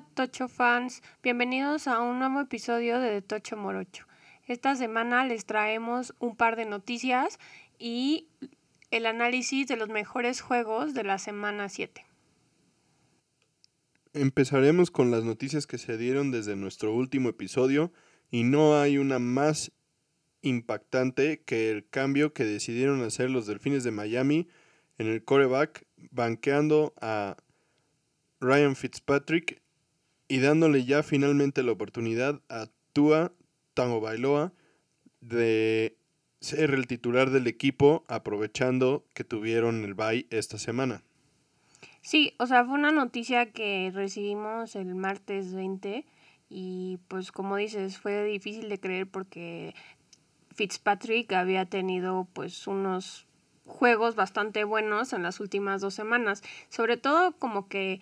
Tocho fans, bienvenidos a un nuevo episodio de Tocho Morocho. Esta semana les traemos un par de noticias y el análisis de los mejores juegos de la semana 7. Empezaremos con las noticias que se dieron desde nuestro último episodio y no hay una más impactante que el cambio que decidieron hacer los Delfines de Miami en el coreback, banqueando a Ryan Fitzpatrick y dándole ya finalmente la oportunidad a Tua Tango Bailoa de ser el titular del equipo aprovechando que tuvieron el bye esta semana. Sí, o sea, fue una noticia que recibimos el martes 20 y pues como dices, fue difícil de creer porque Fitzpatrick había tenido pues unos juegos bastante buenos en las últimas dos semanas, sobre todo como que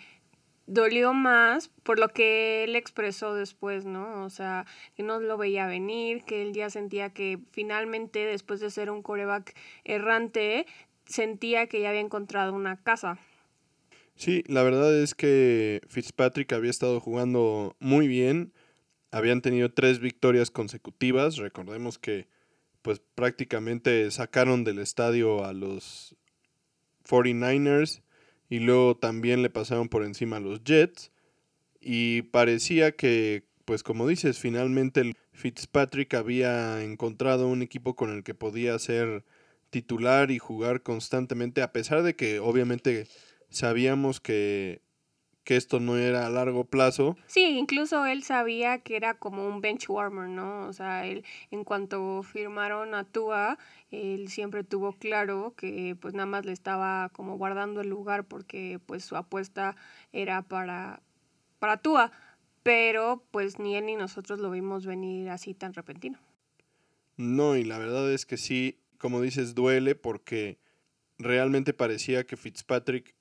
dolió más por lo que él expresó después, ¿no? O sea, que no lo veía venir, que él ya sentía que finalmente, después de ser un coreback errante, sentía que ya había encontrado una casa. Sí, la verdad es que Fitzpatrick había estado jugando muy bien. Habían tenido tres victorias consecutivas. Recordemos que pues prácticamente sacaron del estadio a los 49ers y luego también le pasaron por encima a los Jets y parecía que, pues como dices, finalmente el Fitzpatrick había encontrado un equipo con el que podía ser titular y jugar constantemente, a pesar de que obviamente sabíamos que que esto no era a largo plazo. Sí, incluso él sabía que era como un bench warmer, ¿no? O sea, él en cuanto firmaron a Tua, él siempre tuvo claro que pues nada más le estaba como guardando el lugar porque pues su apuesta era para, para Tua, pero pues ni él ni nosotros lo vimos venir así tan repentino. No, y la verdad es que sí, como dices, duele porque realmente parecía que Fitzpatrick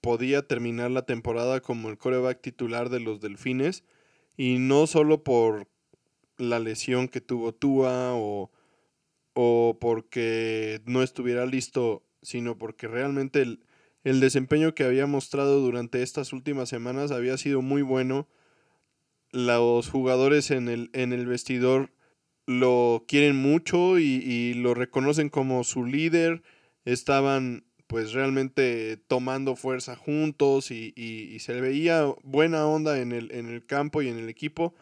podía terminar la temporada como el coreback titular de los Delfines y no solo por la lesión que tuvo Tua o, o porque no estuviera listo, sino porque realmente el, el desempeño que había mostrado durante estas últimas semanas había sido muy bueno. Los jugadores en el, en el vestidor lo quieren mucho y, y lo reconocen como su líder. Estaban pues realmente tomando fuerza juntos y, se le veía buena onda en el, en el campo y en el equipo.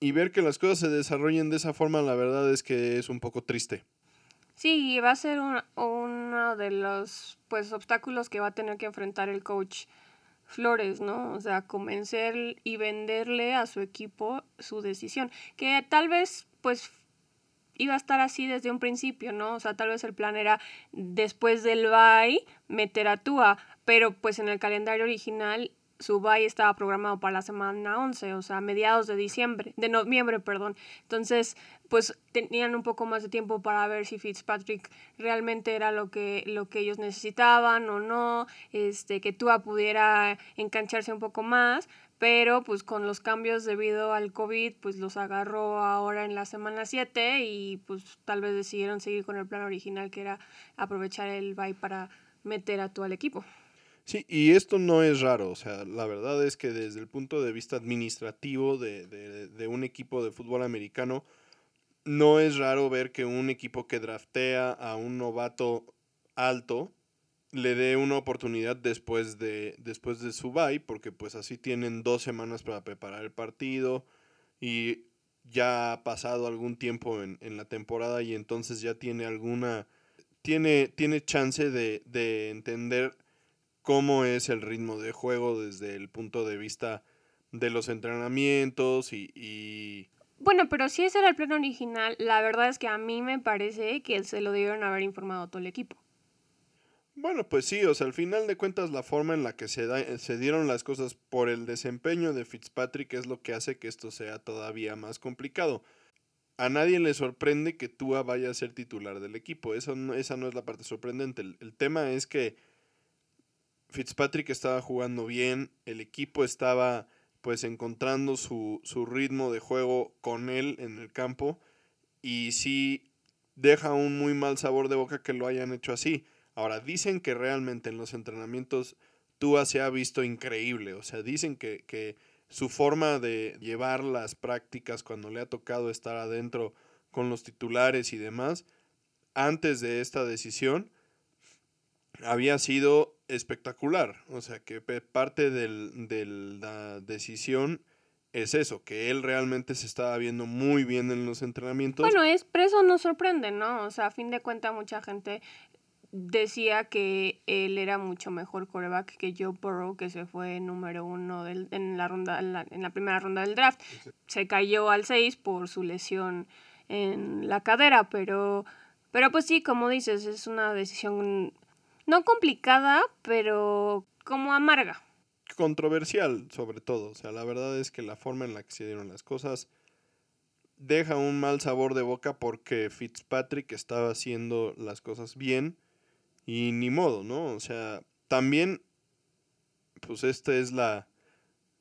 Y ver que las cosas se desarrollen de esa forma, la verdad es que es un poco triste. Sí, va a ser uno de los pues obstáculos que va a tener que enfrentar el coach Flores, ¿no? O sea, convencer y venderle a su equipo su decisión, que tal vez pues iba a estar así desde un principio, ¿no? O sea, tal vez el plan era después del bye meter a Tua, pero pues en el calendario original su bye estaba programado para la semana 11, o sea, mediados de diciembre, de noviembre, perdón. Entonces, pues tenían un poco más de tiempo para ver si Fitzpatrick realmente era lo que, lo que ellos necesitaban o no, este, que Tua pudiera engancharse un poco más, pero pues con los cambios debido al COVID, pues los agarró ahora en la semana 7 y pues tal vez decidieron seguir con el plan original que era aprovechar el bye para meter a todo el equipo. Sí, y esto no es raro, o sea, la verdad es que desde el punto de vista administrativo de, de, de un equipo de fútbol americano, no es raro ver que un equipo que draftea a un novato alto, le dé una oportunidad después de, después de su bye, porque pues así tienen dos semanas para preparar el partido y ya ha pasado algún tiempo en, la temporada y entonces ya tiene alguna, tiene, tiene chance de, de entender cómo es el ritmo de juego desde el punto de vista de los entrenamientos y, y... Bueno, pero si ese era el plan original, la verdad es que a mí me parece que se lo debieron haber informado a todo el equipo. Bueno, pues sí, o sea, al final de cuentas la forma en la que se, da, se dieron las cosas por el desempeño de Fitzpatrick es lo que hace que esto sea todavía más complicado. A nadie le sorprende que Tua vaya a ser titular del equipo, Eso no, esa no es la parte sorprendente. El, el tema es que Fitzpatrick estaba jugando bien, el equipo estaba pues encontrando su, su ritmo de juego con él en el campo y sí deja un muy mal sabor de boca que lo hayan hecho así Ahora, dicen que realmente en los entrenamientos Tua se ha visto increíble. O sea, dicen que, que su forma de llevar las prácticas cuando le ha tocado estar adentro con los titulares y demás, antes de esta decisión, había sido espectacular. O sea, que parte de la decisión es eso, que él realmente se estaba viendo muy bien en los entrenamientos. Bueno, es, pero eso nos sorprende, ¿no? O sea, a fin de cuentas mucha gente decía que él era mucho mejor coreback que Joe Burrow, que se fue número uno del, en, la ronda, en, la, primera ronda del draft. Se cayó al 6 por su lesión en la cadera, pero, pero pues sí, como dices, es una decisión no complicada, pero como amarga. Controversial, sobre todo. O sea, la verdad es que la forma en la que se dieron las cosas deja un mal sabor de boca porque Fitzpatrick estaba haciendo las cosas bien y ni modo, ¿no? O sea, también, pues esta es la,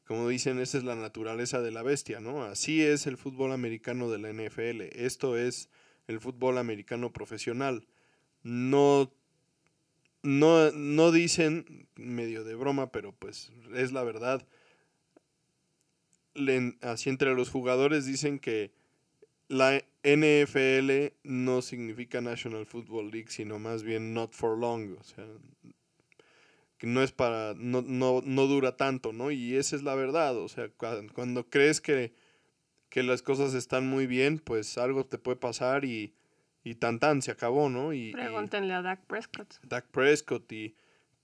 como dicen, esta es la naturaleza de la bestia, ¿no? Así es el fútbol americano de la NFL. Esto es el fútbol americano profesional. No no, no dicen, medio de broma, pero pues es la verdad. así entre los jugadores dicen que la NFL no significa National Football League, sino más bien not for long. O sea, que no es para, no, no, no dura tanto, ¿no? Y esa es la verdad. O sea, cuando, crees que, que las cosas están muy bien, pues algo te puede pasar y y tan tan se acabó, ¿no? Y, Pregúntenle a Dak Prescott. Dak Prescott y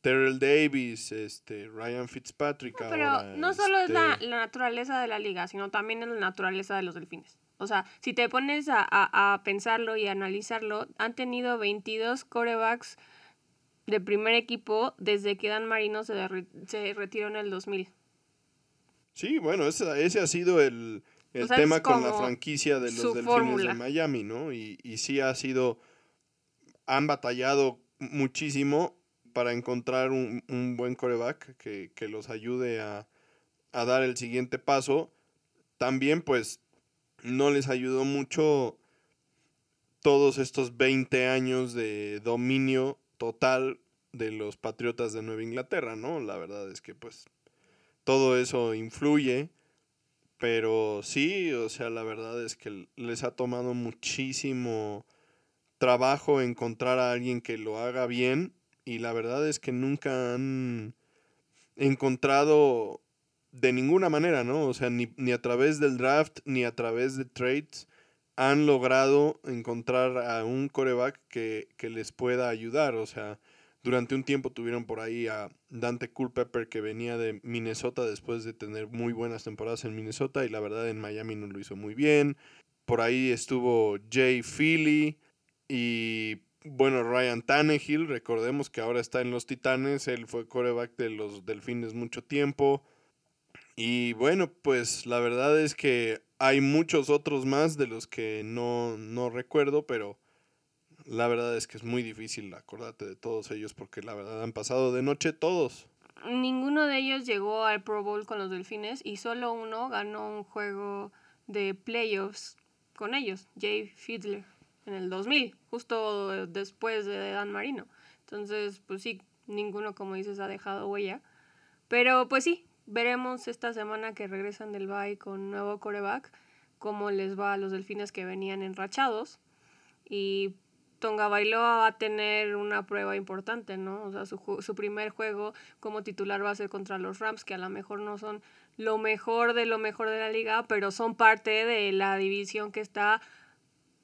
Terrell Davis, este, Ryan Fitzpatrick. pero no solo es la, este la, naturaleza de la liga, sino también es la naturaleza de los delfines. O sea, si te pones a, a, pensarlo y analizarlo, han tenido 22 corebacks de primer equipo desde que Dan Marino se, se retiró en el 2000. Sí, bueno, ese, ese ha sido el, el tema con la franquicia de los Delfines de Miami, ¿no? Y, y sí ha sido, han batallado muchísimo para encontrar un, buen coreback que, los ayude a, a, dar el siguiente paso. También pues no les ayudó mucho todos estos 20 años de dominio total de los Patriotas de Nueva Inglaterra, ¿no? La verdad es que pues todo eso influye pero sí, o sea, la verdad es que les ha tomado muchísimo trabajo encontrar a alguien que lo haga bien y la verdad es que nunca han encontrado de ninguna manera, ¿no? O sea, ni, ni a través del draft ni a través de trades han logrado encontrar a un coreback que, que les pueda ayudar, o sea, durante un tiempo tuvieron por ahí a Dante Culpepper que venía de Minnesota después de tener muy buenas temporadas en Minnesota y la verdad en Miami no lo hizo muy bien. Por ahí estuvo Jay Philly y bueno, Ryan Tannehill, recordemos que ahora está en los Titanes, él fue coreback de los Delfines mucho tiempo. Y bueno, pues la verdad es que hay muchos otros más de los que no, no recuerdo, pero la verdad es que es muy difícil acordarte de todos ellos porque la verdad han pasado de noche todos. Ninguno de ellos llegó al Pro Bowl con los Delfines y solo uno ganó un juego de playoffs con ellos, Jay Fiedler, en el 2000, justo después de Dan Marino. Entonces, pues sí, ninguno, como dices, ha dejado huella. Pero pues sí, veremos esta semana que regresan del bye con nuevo coreback, cómo les va a los delfines que venían enrachados. Y Tonga Bailoa va a tener una prueba importante, ¿no? O sea, su, su primer juego como titular va a ser contra los Rams, que a lo mejor no son lo mejor de lo mejor de la liga, pero son parte de la división que está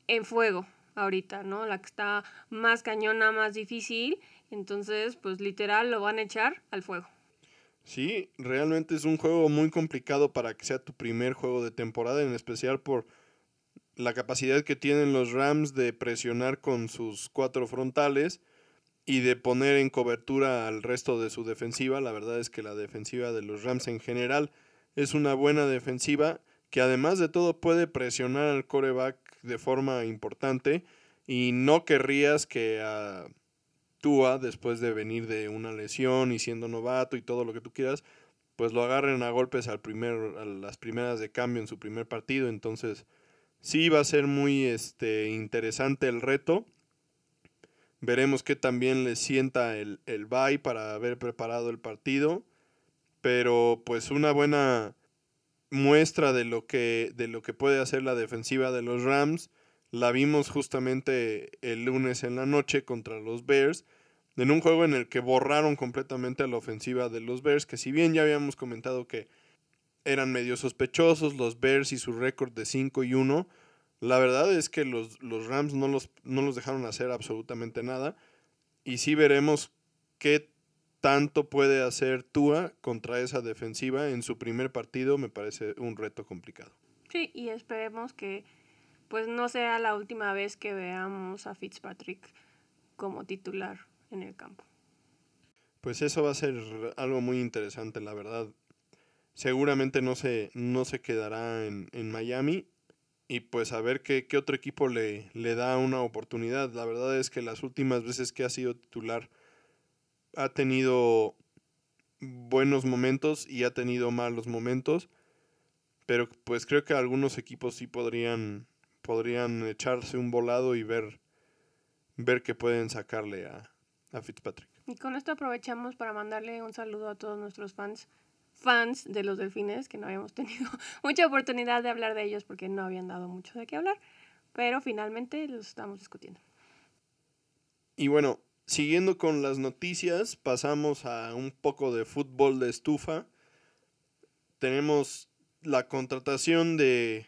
en fuego ahorita, ¿no? La que está más cañona, más difícil. Entonces, pues literal lo van a echar al fuego. Sí, realmente es un juego muy complicado para que sea tu primer juego de temporada, en especial por la capacidad que tienen los Rams de presionar con sus cuatro frontales y de poner en cobertura al resto de su defensiva. La verdad es que la defensiva de los Rams en general es una buena defensiva que además de todo puede presionar al coreback de forma importante y no querrías que a Después de venir de una lesión y siendo novato y todo lo que tú quieras, pues lo agarren a golpes al primer, a las primeras de cambio en su primer partido. Entonces, sí va a ser muy este, interesante el reto. Veremos que también le sienta el, el bye para haber preparado el partido. Pero pues una buena muestra de lo que, de lo que puede hacer la defensiva de los Rams. La vimos justamente el lunes en la noche contra los Bears. En un juego en el que borraron completamente a la ofensiva de los Bears. Que si bien ya habíamos comentado que eran medio sospechosos los Bears y su récord de 5 y 1 la verdad es que los, los Rams no los, no los dejaron hacer absolutamente nada. Y sí veremos qué tanto puede hacer Tua contra esa defensiva en su primer partido. Me parece un reto complicado. Sí, y esperemos que pues no sea la última vez que veamos a Fitzpatrick como titular en el campo. Pues eso va a ser algo muy interesante, la verdad. Seguramente no se, no se quedará en, en Miami y pues a ver qué, qué otro equipo le, le, da una oportunidad. La verdad es que las últimas veces que ha sido titular ha tenido buenos momentos y ha tenido malos momentos, pero pues creo que algunos equipos sí podrían, podrían echarse un volado y ver, ver qué pueden sacarle a, a Fitzpatrick. Y con esto aprovechamos para mandarle un saludo a todos nuestros fans fans de los delfines, que no habíamos tenido mucha oportunidad de hablar de ellos porque no habían dado mucho de qué hablar, pero finalmente los estamos discutiendo. Y bueno, siguiendo con las noticias, pasamos a un poco de fútbol de estufa. Tenemos la contratación de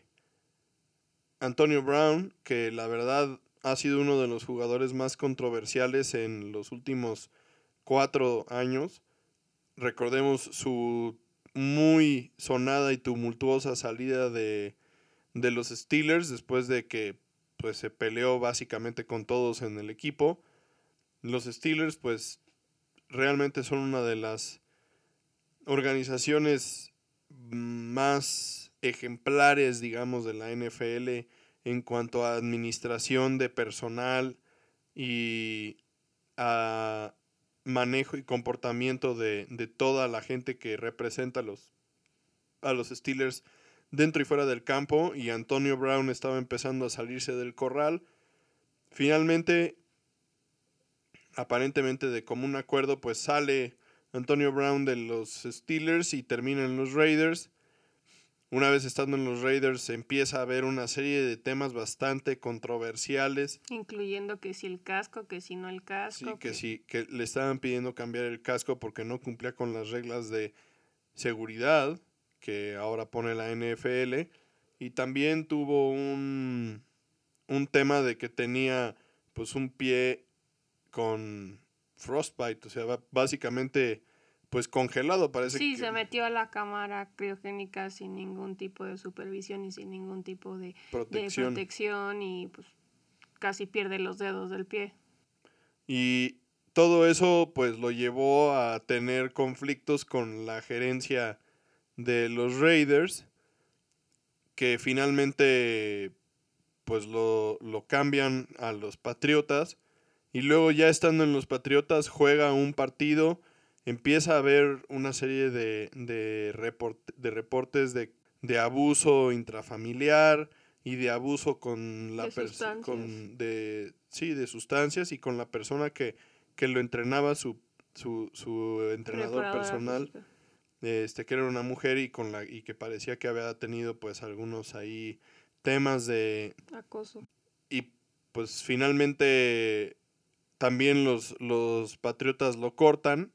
Antonio Brown, que la verdad ha sido uno de los jugadores más controversiales en los últimos cuatro años. Recordemos su muy sonada y tumultuosa salida de, de los Steelers después de que pues se peleó básicamente con todos en el equipo. Los Steelers pues realmente son una de las organizaciones más ejemplares, digamos, de la NFL en cuanto a administración de personal y a manejo y comportamiento de, toda la gente que representa a los, a los Steelers dentro y fuera del campo y Antonio Brown estaba empezando a salirse del corral. Finalmente, aparentemente de común acuerdo, pues sale Antonio Brown de los Steelers y termina en los Raiders. Una vez estando en los Raiders empieza a haber una serie de temas bastante controversiales. Incluyendo que si el casco, que si no el casco. Sí, que, sí, que le estaban pidiendo cambiar el casco porque no cumplía con las reglas de seguridad que ahora pone la NFL. Y también tuvo un, un tema de que tenía pues un pie con frostbite, o sea, básicamente pues congelado, parece. Sí, se metió a la cámara criogénica sin ningún tipo de supervisión y sin ningún tipo de protección, de protección y pues casi pierde los dedos del pie. Y todo eso pues lo llevó a tener conflictos con la gerencia de los Raiders que finalmente pues lo, lo cambian a los Patriotas y luego ya estando en los Patriotas juega un partido empieza a haber una serie de, de, de reportes de, de, abuso intrafamiliar y de abuso con la persona de sí de sustancias y con la persona que, que lo entrenaba su, su, su entrenador personal este que era una mujer y con la y que parecía que había tenido pues algunos ahí temas de acoso. y pues finalmente también los, los patriotas lo cortan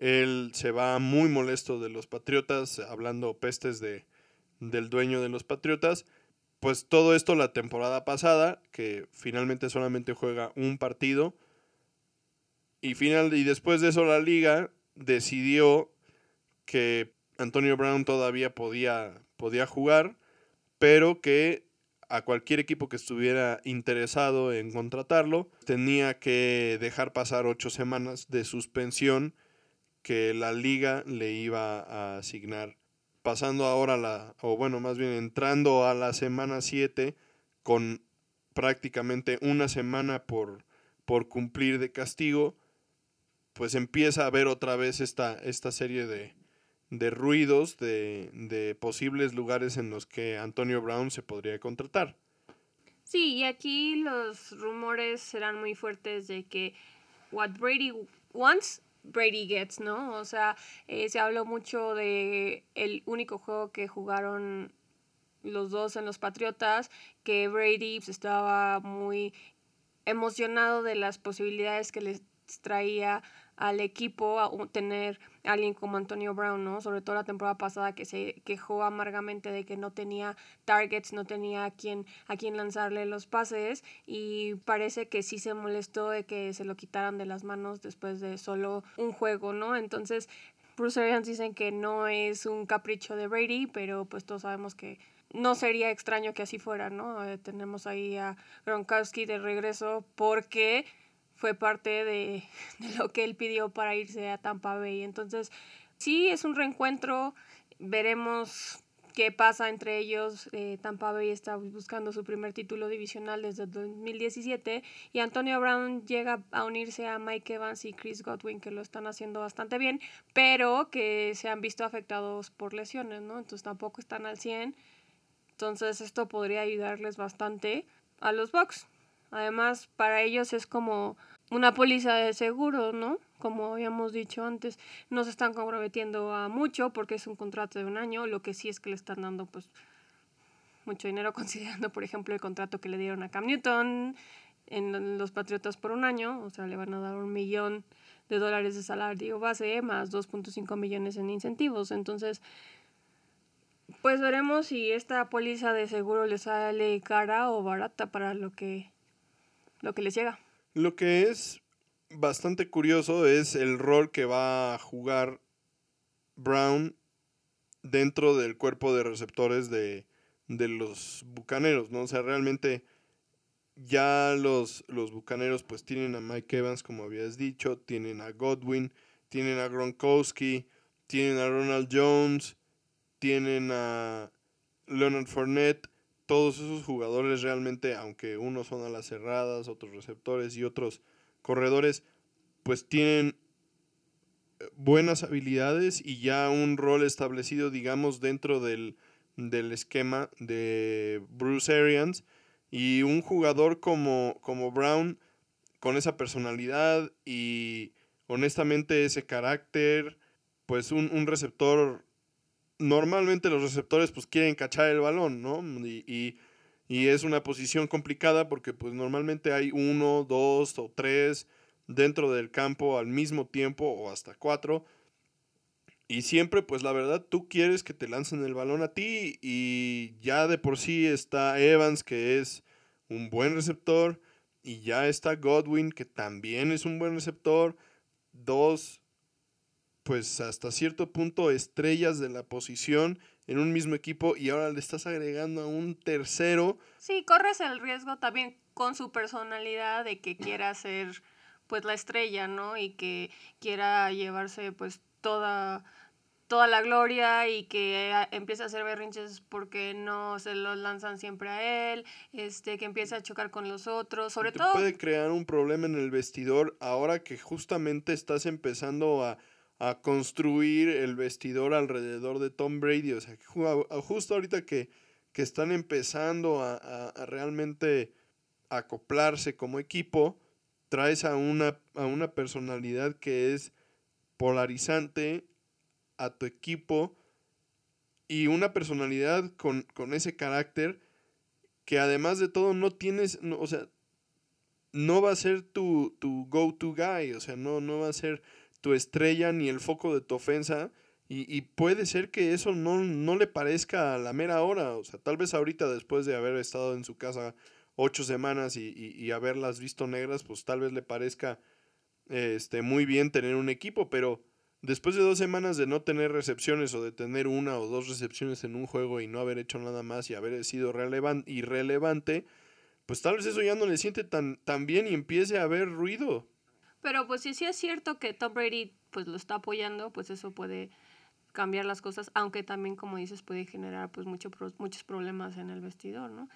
él se va muy molesto de los Patriotas, hablando pestes de, del dueño de los Patriotas. Pues todo esto la temporada pasada, que finalmente solamente juega un partido. Y, final, y después de eso la liga decidió que Antonio Brown todavía podía, podía jugar, pero que a cualquier equipo que estuviera interesado en contratarlo tenía que dejar pasar ocho semanas de suspensión que la liga le iba a asignar. Pasando ahora la, o bueno, más bien entrando a la semana 7 con prácticamente una semana por, por cumplir de castigo, pues empieza a haber otra vez esta, esta serie de, de ruidos de, de, posibles lugares en los que Antonio Brown se podría contratar. Sí, y aquí los rumores serán muy fuertes de que what Brady wants, Brady gets, ¿no? O sea, eh, se habló mucho de el único juego que jugaron los dos en los Patriotas, que Brady pues, estaba muy emocionado de las posibilidades que les traía al equipo a tener a alguien como Antonio Brown, ¿no? Sobre todo la temporada pasada que se quejó amargamente de que no tenía targets, no tenía a quien, a quien lanzarle los pases y parece que sí se molestó de que se lo quitaran de las manos después de solo un juego, ¿no? Entonces, Bruce Arians dicen que no es un capricho de Brady, pero pues todos sabemos que no sería extraño que así fuera, ¿no? Eh, tenemos ahí a Gronkowski de regreso porque fue parte de, lo que él pidió para irse a Tampa Bay. Entonces, sí, es un reencuentro. Veremos qué pasa entre ellos. Eh, Tampa Bay está buscando su primer título divisional desde 2017 y Antonio Brown llega a unirse a Mike Evans y Chris Godwin que lo están haciendo bastante bien, pero que se han visto afectados por lesiones, ¿no? Entonces tampoco están al 100 entonces esto podría ayudarles bastante a los Bucks. Además, para ellos es como una póliza de seguro, ¿no? Como habíamos dicho antes, no se están comprometiendo a mucho porque es un contrato de un año, lo que sí es que le están dando pues mucho dinero considerando, por ejemplo, el contrato que le dieron a Cam Newton en los Patriotas por un año, o sea, le van a dar un millón de dólares de salario base más 2.5 millones en incentivos. Entonces, pues veremos si esta póliza de seguro le sale cara o barata para lo que, lo que les llega. Lo que es bastante curioso es el rol que va a jugar Brown dentro del cuerpo de receptores de, los bucaneros, ¿no? O sea, realmente ya los, los bucaneros pues tienen a Mike Evans, como habías dicho, tienen a Godwin, tienen a Gronkowski, tienen a Ronald Jones, tienen a Leonard Fournette, todos esos jugadores realmente, aunque unos son a las cerradas, otros receptores y otros corredores, pues tienen eh, buenas habilidades y ya un rol establecido, digamos, dentro del, del esquema de Bruce Arians. Y un jugador como, como Brown, con esa personalidad y honestamente ese carácter, pues un, un receptor normalmente los receptores pues quieren cachar el balón, ¿no? Y, es una posición complicada porque pues normalmente hay uno, dos o tres dentro del campo al mismo tiempo o hasta cuatro. Y siempre pues la verdad tú quieres que te lancen el balón a ti y ya de por sí está Evans que es un buen receptor y ya está Godwin que también es un buen receptor. Dos pues hasta cierto punto estrellas de la posición en un mismo equipo y ahora le estás agregando a un tercero. Sí, corres el riesgo también con su personalidad de que quiera ser pues la estrella, ¿no? Y que quiera llevarse pues toda toda la gloria y que empiece a hacer berrinches porque no se los lanzan siempre a él, este que empiece a chocar con los otros, sobre todo puede crear un problema en el vestidor ahora que justamente estás empezando a a construir el vestidor alrededor de Tom Brady. O sea, justo ahorita que, que están empezando a, a, realmente acoplarse como equipo, traes a una, a una personalidad que es polarizante a tu equipo y una personalidad con, con ese carácter que además de todo no tienes, o sea, no va a ser tu, tu go-to guy, o sea, no, no va a ser tu estrella ni el foco de tu ofensa. Y, puede ser que eso no, le parezca a la mera hora. O sea, tal vez ahorita después de haber estado en su casa ocho semanas y, haberlas visto negras, pues tal vez le parezca este, muy bien tener un equipo. Pero después de dos semanas de no tener recepciones o de tener una o dos recepciones en un juego y no haber hecho nada más y haber sido irrelevante, pues tal vez eso ya no le siente tan, tan bien y empiece a haber ruido. Pero pues si sí es cierto que Tom Brady pues lo está apoyando, pues eso puede cambiar las cosas, aunque también como dices puede generar pues mucho, muchos problemas en el vestidor, ¿no?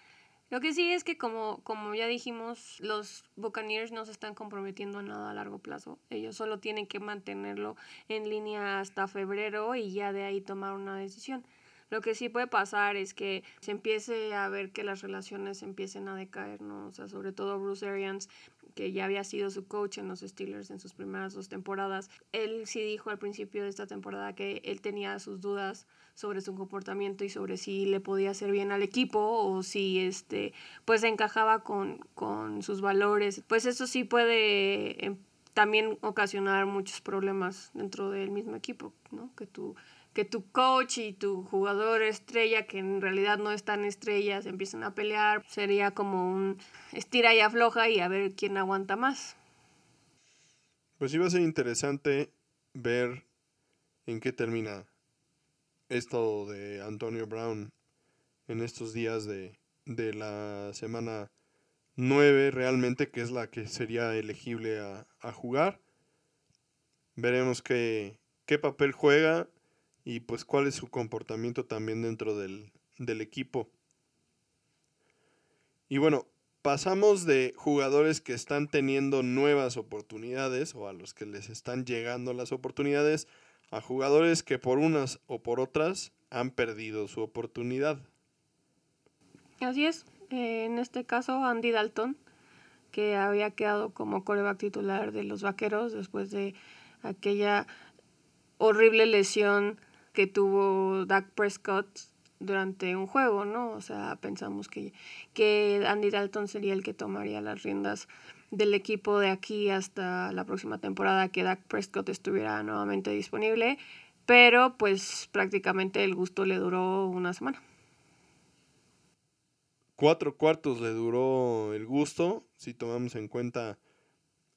Lo que sí es que como, como ya dijimos, los Buccaneers no se están comprometiendo a nada a largo plazo. Ellos solo tienen que mantenerlo en línea hasta febrero y ya de ahí tomar una decisión. Lo que sí puede pasar es que se empiece a ver que las relaciones empiecen a decaer, ¿no? O sea, sobre todo Bruce Arians, que ya había sido su coach en los Steelers en sus primeras dos temporadas. Él sí dijo al principio de esta temporada que él tenía sus dudas sobre su comportamiento y sobre si le podía hacer bien al equipo o si este pues encajaba con, con sus valores. Pues eso sí puede em, también ocasionar muchos problemas dentro del mismo equipo, ¿no? Que tú que tu coach y tu jugador estrella, que en realidad no están estrellas, empiezan a pelear, sería como un estira y afloja y a ver quién aguanta más. Pues iba a ser interesante ver en qué termina esto de Antonio Brown en estos días de, de la semana 9 realmente, que es la que sería elegible a, a jugar. Veremos qué, qué papel juega y pues cuál es su comportamiento también dentro del, equipo. Y bueno, pasamos de jugadores que están teniendo nuevas oportunidades o a los que les están llegando las oportunidades a jugadores que por unas o por otras han perdido su oportunidad. Así es, en este caso Andy Dalton, que había quedado como coreback titular de los Vaqueros después de aquella horrible lesión que tuvo Dak Prescott durante un juego, ¿no? O sea, pensamos que, que Andy Dalton sería el que tomaría las riendas del equipo de aquí hasta la próxima temporada que Dak Prescott estuviera nuevamente disponible, pero pues prácticamente el gusto le duró una semana. Cuatro cuartos le duró el gusto, si tomamos en cuenta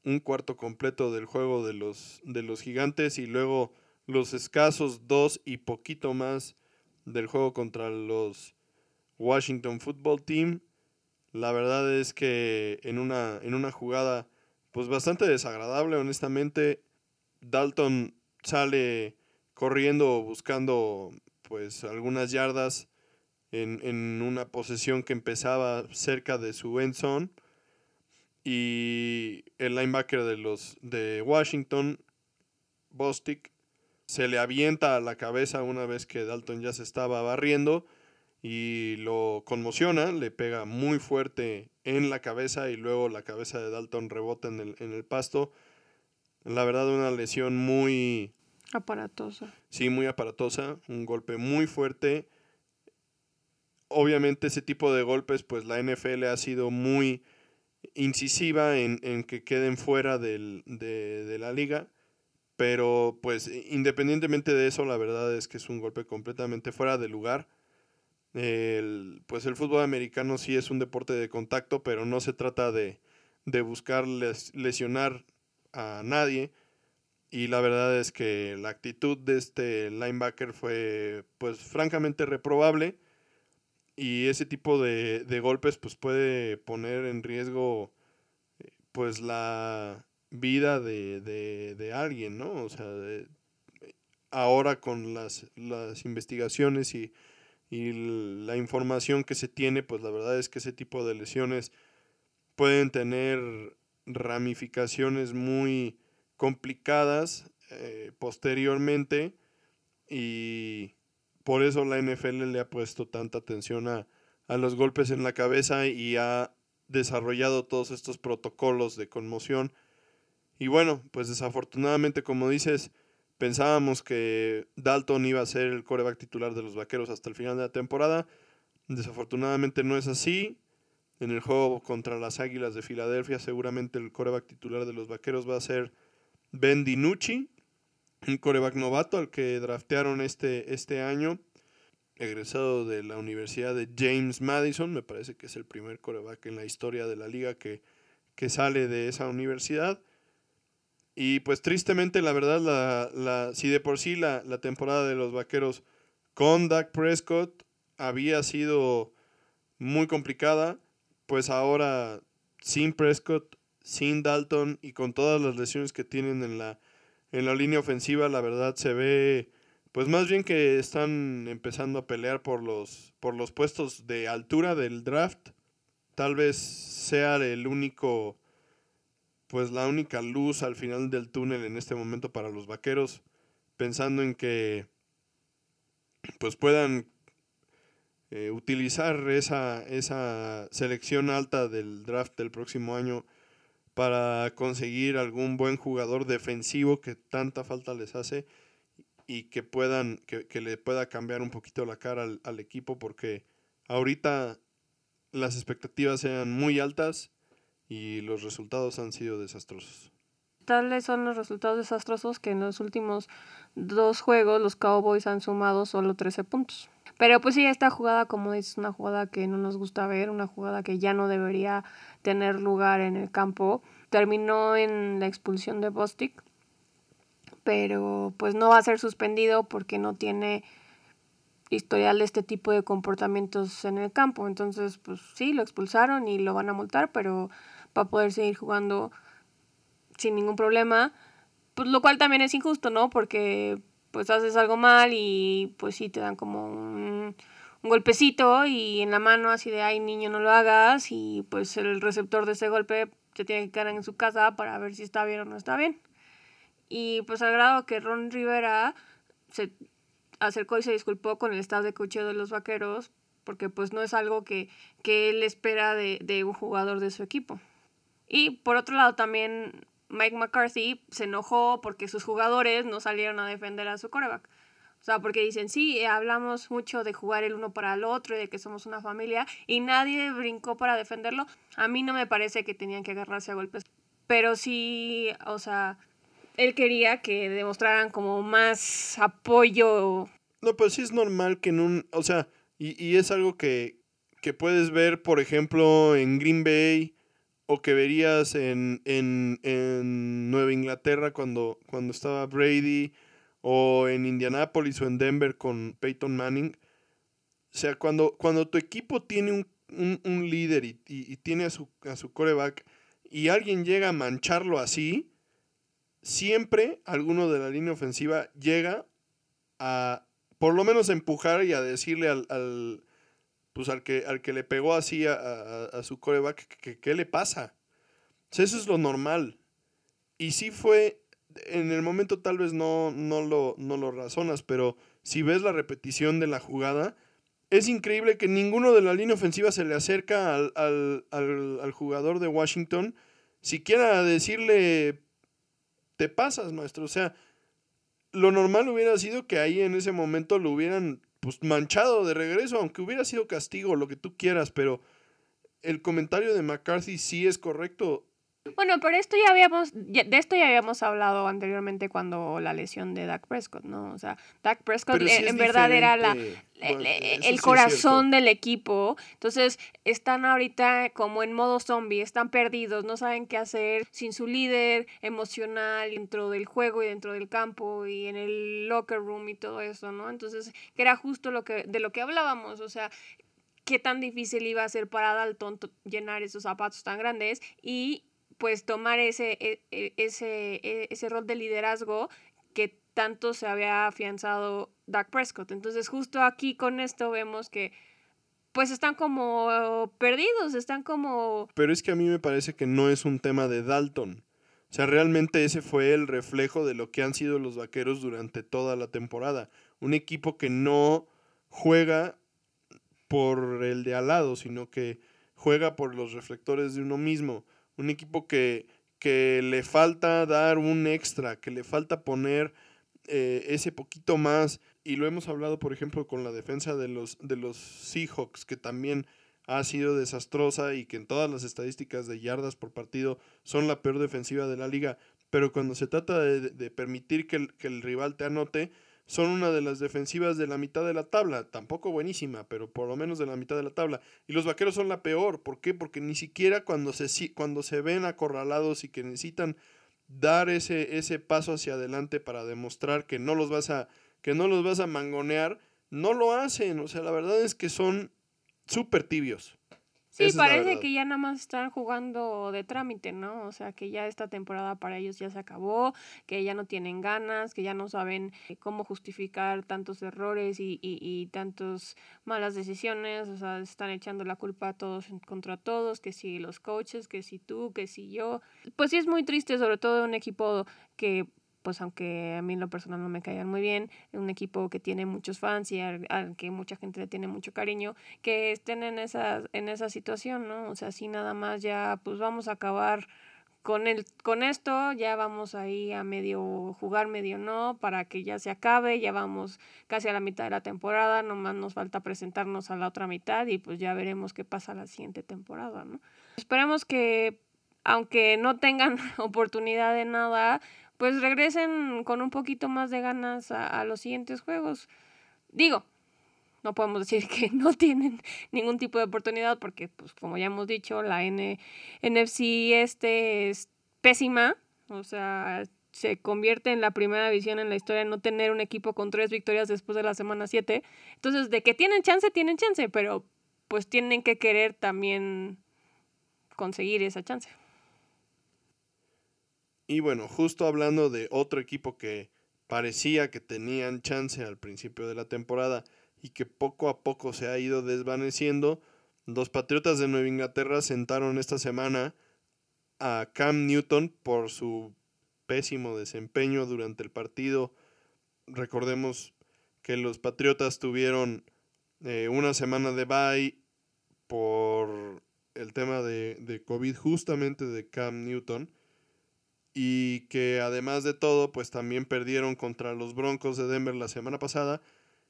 un cuarto completo del juego de los, de los gigantes y luego los escasos dos y poquito más del juego contra los Washington Football Team. La verdad es que en una, en una jugada pues bastante desagradable, honestamente, Dalton sale corriendo buscando pues algunas yardas en, en una posesión que empezaba cerca de su end zone y el linebacker de los de Washington Bostic se le avienta a la cabeza una vez que Dalton ya se estaba barriendo y lo conmociona, le pega muy fuerte en la cabeza y luego la cabeza de Dalton rebota en el, en el pasto. La verdad, una lesión muy... Aparatosa. Sí, muy aparatosa, un golpe muy fuerte. Obviamente ese tipo de golpes, pues la NFL ha sido muy incisiva en, en que queden fuera del, de, de la liga. Pero pues independientemente de eso, la verdad es que es un golpe completamente fuera de lugar. El, pues el fútbol americano sí es un deporte de contacto, pero no se trata de, de buscar lesionar a nadie. Y la verdad es que la actitud de este linebacker fue pues francamente reprobable. Y ese tipo de, de golpes pues puede poner en riesgo eh, pues la, vida de, de, de alguien, ¿no? O sea, ahora con las, las investigaciones y, y la información que se tiene, pues la verdad es que ese tipo de lesiones pueden tener ramificaciones muy complicadas eh, posteriormente y por eso la NFL le ha puesto tanta atención a, a los golpes en la cabeza y ha desarrollado todos estos protocolos de conmoción y bueno, pues desafortunadamente, como dices, pensábamos que Dalton iba a ser el coreback titular de los Vaqueros hasta el final de la temporada. Desafortunadamente no es así. En el juego contra las Águilas de Filadelfia, seguramente el coreback titular de los Vaqueros va a ser Ben DiNucci, un coreback novato al que draftearon este, este año, egresado de la Universidad de James Madison. Me parece que es el primer coreback en la historia de la liga que, que sale de esa universidad. Y pues tristemente, la verdad, la, la, si de por sí la, la temporada de los Vaqueros con Dak Prescott había sido muy complicada, pues ahora sin Prescott, sin Dalton y con todas las lesiones que tienen en la, en la línea ofensiva, la verdad se ve, pues más bien que están empezando a pelear por los, por los puestos de altura del draft. Tal vez sea el único pues la única luz al final del túnel en este momento para los vaqueros, pensando en que pues puedan eh, utilizar esa, esa selección alta del draft del próximo año para conseguir algún buen jugador defensivo que tanta falta les hace y que puedan, que, le pueda cambiar un poquito la cara al, al, equipo porque ahorita las expectativas eran muy altas y los resultados han sido desastrosos. Tales son los resultados desastrosos que en los últimos dos juegos los Cowboys han sumado solo 13 puntos. Pero pues sí, esta jugada, como dices, una jugada que no nos gusta ver, una jugada que ya no debería tener lugar en el campo, terminó en la expulsión de Bostic, pero pues no va a ser suspendido porque no tiene historial de este tipo de comportamientos en el campo. Entonces, pues sí, lo expulsaron y lo van a multar, pero va a poder seguir jugando sin ningún problema. Pues lo cual también es injusto, ¿no? Porque pues haces algo mal y pues sí te dan como un, golpecito y en la mano así de, ay niño, no lo hagas y pues el receptor de ese golpe se tiene que quedar en su casa para ver si está bien o no está bien. Y pues al grado que Ron Rivera se acercó y se disculpó con el staff de cocheo de los vaqueros porque pues no es algo que, que él espera de, de un jugador de su equipo. Y por otro lado también Mike McCarthy se enojó porque sus jugadores no salieron a defender a su coreback. O sea, porque dicen, sí, hablamos mucho de jugar el uno para el otro y de que somos una familia y nadie brincó para defenderlo. A mí no me parece que tenían que agarrarse a golpes. Pero sí, o sea, él quería que demostraran como más apoyo. No, pues sí es normal que en un, o sea, y, y es algo que, que puedes ver, por ejemplo, en Green Bay o que verías en, en, en Nueva Inglaterra cuando, cuando estaba Brady, o en Indianapolis o en Denver con Peyton Manning. O sea, cuando, cuando tu equipo tiene un, un, líder y, y, tiene a su, a su coreback y alguien llega a mancharlo así, siempre alguno de la línea ofensiva llega a por lo menos empujar y a decirle al pues al que, al que le pegó así a, a, su coreback, qué le pasa. eso es lo normal. Y sí fue, en el momento tal vez no, no, lo, no lo razonas, pero si ves la repetición de la jugada, es increíble que ninguno de la línea ofensiva se le acerca al, al, al, al jugador de Washington, siquiera a decirle, te pasas, maestro. O sea, lo normal hubiera sido que ahí en ese momento lo hubieran pues manchado de regreso, aunque hubiera sido castigo, lo que tú quieras, pero el comentario de McCarthy sí es correcto. Bueno, pero esto ya habíamos, de esto ya habíamos hablado anteriormente cuando la lesión de Dak Prescott, ¿no? O sea, Dak Prescott en verdad era la, el corazón del equipo. Entonces, están ahorita como en modo zombie, están perdidos, no saben qué hacer sin su líder emocional dentro del juego y dentro del campo y en el locker room y todo eso, ¿no? Entonces, que era justo lo que, de lo que hablábamos, o sea, qué tan difícil iba a ser para Dalton llenar esos zapatos tan grandes y pues tomar ese, e, e, ese, e, ese rol de liderazgo que tanto se había afianzado Dak Prescott. Entonces justo aquí con esto vemos que pues están como perdidos, están como... Pero es que a mí me parece que no es un tema de Dalton. O sea, realmente ese fue el reflejo de lo que han sido los vaqueros durante toda la temporada. Un equipo que no juega por el de al lado, sino que juega por los reflectores de uno mismo un equipo que, que le falta dar un extra, que le falta poner eh, ese poquito más. Y lo hemos hablado, por ejemplo, con la defensa de los, de los Seahawks, que también ha sido desastrosa y que en todas las estadísticas de yardas por partido son la peor defensiva de la liga. Pero cuando se trata de, permitir que que el rival te anote, son una de las defensivas de la mitad de la tabla, tampoco buenísima, pero por lo menos de la mitad de la tabla. Y los vaqueros son la peor, ¿por qué? Porque ni siquiera cuando se, cuando se ven acorralados y que necesitan dar ese, ese paso hacia adelante para demostrar que no los vas a, que no los vas a mangonear, no lo hacen. O sea, la verdad es que son súper tibios. Sí, parece que ya nada más están jugando de trámite, ¿no? O sea, que ya esta temporada para ellos ya se acabó, que ya no tienen ganas, que ya no saben eh, cómo justificar tantos errores y, y, y tantas malas decisiones, o sea, están echando la culpa a todos contra todos, que si los coaches, que si tú, que si yo. Pues sí es muy triste, sobre todo un equipo que pues aunque a mí en lo personal no me caigan muy bien, un equipo que tiene muchos fans y al, que mucha gente le tiene mucho cariño, que estén en esa, en esa situación, ¿no? O sea, así nada más ya, pues vamos a acabar con, el, con esto ya vamos ahí a medio jugar, medio no, para que ya se acabe, ya vamos casi a la mitad de la temporada, nomás nos falta presentarnos a la otra mitad y pues ya veremos qué pasa la siguiente temporada, ¿no? Esperemos que, aunque no tengan oportunidad de nada, pues regresen con un poquito más de ganas a, los siguientes juegos. Digo, no podemos decir que no tienen ningún tipo de oportunidad porque, pues, como ya hemos dicho, la N NFC este es pésima, o sea, se convierte en la primera visión en la historia no tener un equipo con tres victorias después de la semana 7. Entonces, de que tienen chance, tienen chance, pero pues tienen que querer también conseguir esa chance. Y bueno, justo hablando de otro equipo que parecía que tenían chance al principio de la temporada y que poco a poco se ha ido desvaneciendo, los Patriotas de Nueva Inglaterra sentaron esta semana a Cam Newton por su pésimo desempeño durante el partido. Recordemos que los Patriotas tuvieron eh, una semana de bye por el tema de, de COVID justamente de Cam Newton y que además de todo pues también perdieron contra los Broncos de Denver la semana pasada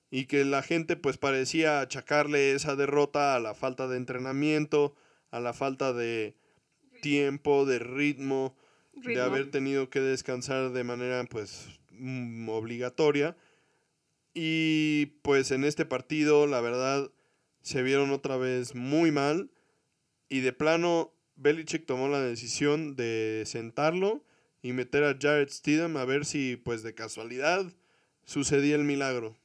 y que la gente pues parecía achacarle esa derrota a la falta de entrenamiento, a la falta de tiempo, de ritmo, de haber tenido que descansar de manera pues mm, obligatoria. Y pues en este partido la verdad se vieron otra vez muy mal y de plano Belichick tomó la decisión de sentarlo y meter a Jared Steedham a ver si pues de casualidad sucedía el milagro.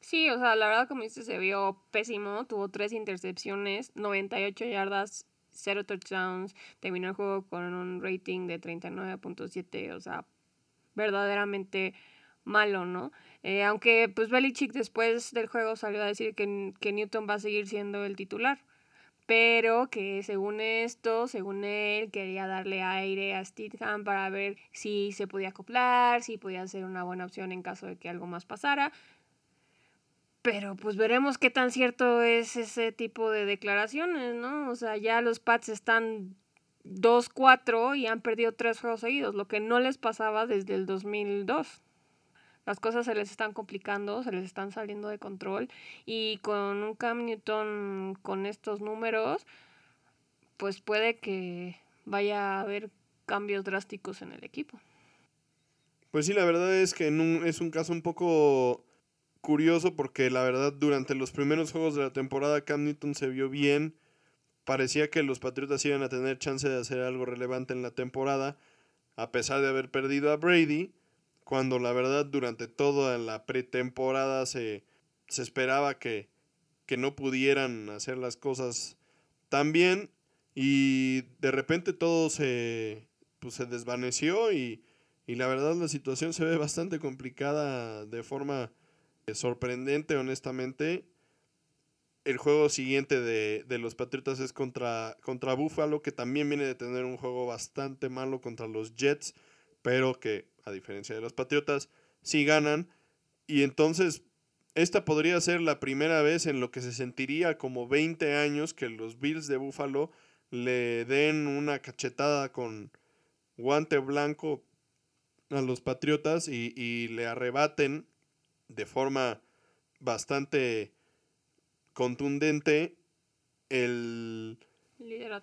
Sí, o sea, la verdad, como dices, se vio pésimo. Tuvo tres intercepciones, 98 yardas, cero touchdowns. Terminó el juego con un rating de 39.7, o sea, verdaderamente malo, ¿no? Eh, aunque, pues, Belichick después del juego salió a decir que, que Newton va a seguir siendo el titular pero que según esto, según él, quería darle aire a Steedham para ver si se podía acoplar, si podía ser una buena opción en caso de que algo más pasara. Pero pues veremos qué tan cierto es ese tipo de declaraciones, ¿no? O sea, ya los Pats están 2-4 y han perdido tres juegos seguidos, lo que no les pasaba desde el 2002. Las cosas se les están complicando, se les están saliendo de control y con un Cam Newton con estos números, pues puede que vaya a haber cambios drásticos en el equipo. Pues sí, la verdad es que es un caso un poco curioso porque la verdad durante los primeros juegos de la temporada Cam Newton se vio bien. Parecía que los Patriotas iban a tener chance de hacer algo relevante en la temporada, a pesar de haber perdido a Brady, cuando la verdad durante toda la pretemporada se, se esperaba que, que no pudieran hacer las cosas tan bien y de repente todo se, pues, se desvaneció y, y la verdad la situación se ve bastante complicada de forma sorprendente, honestamente. El juego siguiente de, los Patriotas es contra, contra Buffalo, que también viene de tener un juego bastante malo contra los Jets, pero que, a diferencia de los Patriotas, sí ganan. Y entonces, esta podría ser la primera vez en lo que se sentiría como 20 años que los Bills de Buffalo le den una cachetada con guante blanco a los Patriotas y, y le arrebaten de forma bastante contundente el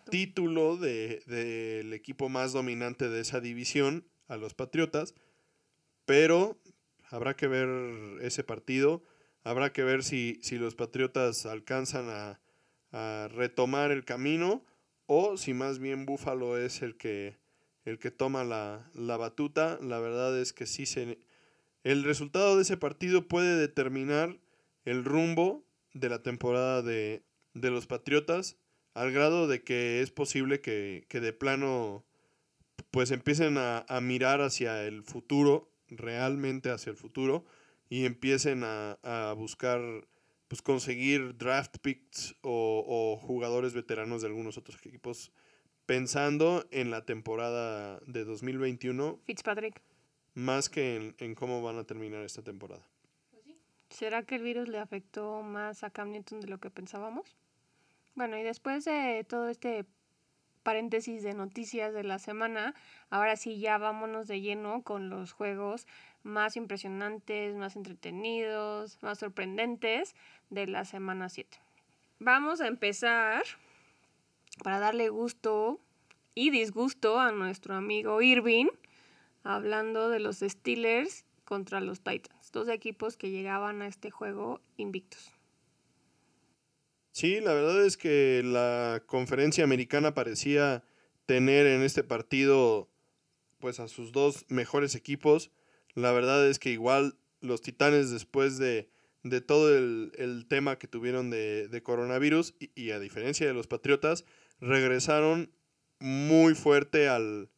título del de, equipo más dominante de esa división a los Patriotas, pero habrá que ver ese partido, habrá que ver si, si los Patriotas alcanzan a, a, retomar el camino o si más bien Búfalo es el que, el que toma la, la batuta. La verdad es que sí se, el resultado de ese partido puede determinar el rumbo de la temporada de, los Patriotas, al grado de que es posible que, de plano pues empiecen a, mirar hacia el futuro, realmente hacia el futuro, y empiecen a, buscar pues conseguir draft picks o, o, jugadores veteranos de algunos otros equipos pensando en la temporada de 2021. Fitzpatrick más que en, cómo van a terminar esta temporada. ¿Será que el virus le afectó más a Cam Newton de lo que pensábamos? Bueno, y después de todo este paréntesis de noticias de la semana, ahora sí ya vámonos de lleno con los juegos más impresionantes, más entretenidos, más sorprendentes de la semana 7. Vamos a empezar para darle gusto y disgusto a nuestro amigo Irving, hablando de los Steelers contra los Titans, dos equipos que llegaban a este juego invictos. Sí, la verdad es que la conferencia americana parecía tener en este partido pues a sus dos mejores equipos. La verdad es que igual los Titanes después de, de todo el, tema que tuvieron de, de coronavirus y, y, a diferencia de los Patriotas, regresaron muy fuerte al,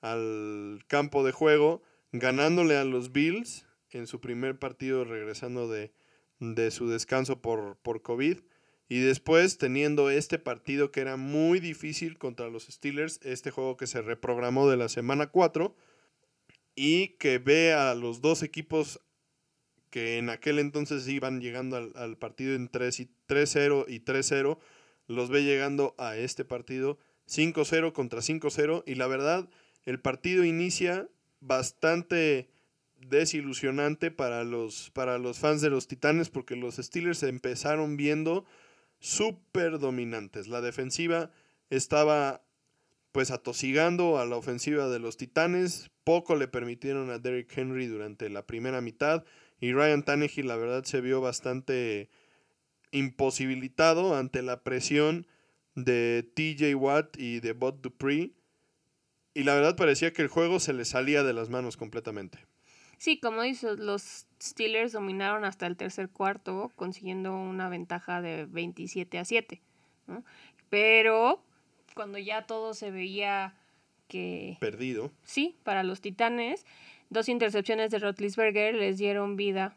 al campo de juego, ganándole a los Bills en su primer partido regresando de, de su descanso por, por COVID. Y después teniendo este partido que era muy difícil contra los Steelers, este juego que se reprogramó de la semana 4 y que ve a los dos equipos que en aquel entonces iban llegando al, al partido en 3 y 3-0 y 3-0, los ve llegando a este partido 5-0 contra 5-0 y la verdad el partido inicia bastante desilusionante para los, para los fans de los Titanes porque los Steelers empezaron viendo súper dominantes. La defensiva estaba pues atosigando a la ofensiva de los Titanes. Poco le permitieron a Derrick Henry durante la primera mitad y Ryan Tannehill la verdad se vio bastante imposibilitado ante la presión de TJ Watt y de Bot Dupree y la verdad parecía que el juego se le salía de las manos completamente. Sí, como dices, los Steelers dominaron hasta el tercer cuarto, consiguiendo una ventaja de 27 a 7. Pero cuando ya todo se veía que... Perdido. Sí, para los Titanes, dos intercepciones de Rotlisberger les dieron vida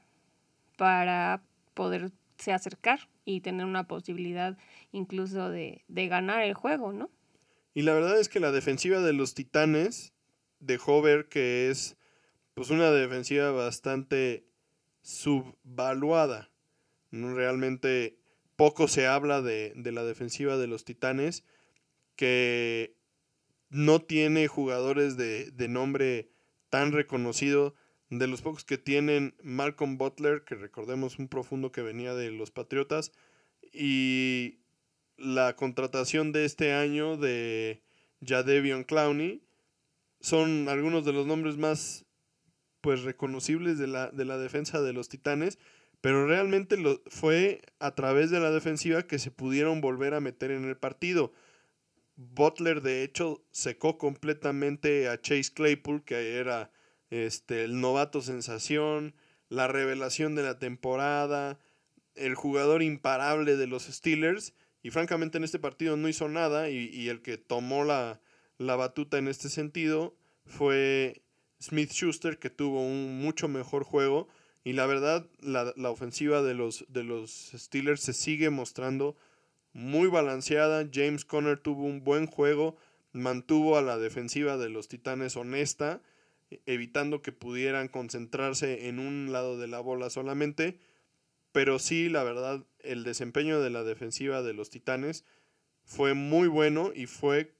para poderse acercar y tener una posibilidad incluso de, de ganar el juego, ¿no? Y la verdad es que la defensiva de los Titanes dejó ver que es pues una defensiva bastante subvaluada. Realmente poco se habla de, de la defensiva de los Titanes que no tiene jugadores de, de nombre tan reconocido. De los pocos que tienen Malcolm Butler, que recordemos un profundo que venía de los Patriotas, y la contratación de este año de Jadevion Clowney son algunos de los nombres más pues reconocibles de la, de la defensa de los Titanes, pero realmente lo, fue a través de la defensiva que se pudieron volver a meter en el partido. Butler de hecho secó completamente a Chase Claypool, que era este, el novato sensación, la revelación de la temporada, el jugador imparable de los Steelers, y francamente en este partido no hizo nada y, el que tomó la, batuta en este sentido fue Smith Schuster que tuvo un mucho mejor juego y la verdad la, ofensiva de los, de los Steelers se sigue mostrando muy balanceada. James Conner tuvo un buen juego, mantuvo a la defensiva de los Titanes honesta, evitando que pudieran concentrarse en un lado de la bola solamente pero sí, la verdad, el desempeño de la defensiva de los Titanes fue muy bueno y fue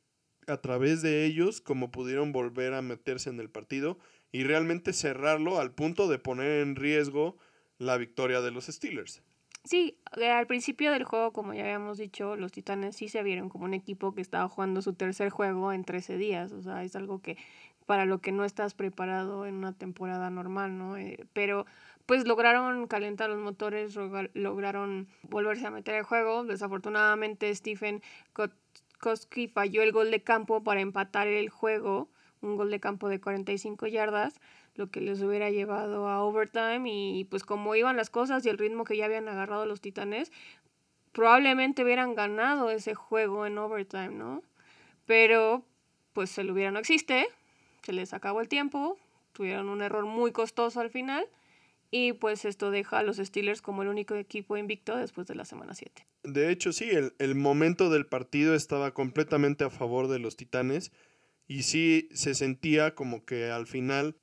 a través de ellos como pudieron volver a meterse en el partido y realmente cerrarlo al punto de poner en riesgo la victoria de los Steelers. Sí, eh, al principio del juego, como ya habíamos dicho, los Titanes sí se vieron como un equipo que estaba jugando su tercer juego en 13 días. O sea, es algo que para lo que no estás preparado en una temporada normal, ¿no? Eh, pero pues lograron calentar los motores, lograron volverse a meter el juego. Desafortunadamente Stephen Koski falló el gol de campo para empatar el juego, un gol de campo de 45 yardas, lo que les hubiera llevado a overtime y pues como iban las cosas y el ritmo que ya habían agarrado los Titanes, probablemente hubieran ganado ese juego en overtime, ¿no? Pero pues el hubiera no existe, se les acabó el tiempo, tuvieron un error muy costoso al final y pues esto deja a los Steelers como el único equipo invicto después de la semana 7. De hecho, sí, el, el, momento del partido estaba completamente a favor de los Titanes. Y sí se sentía como que al final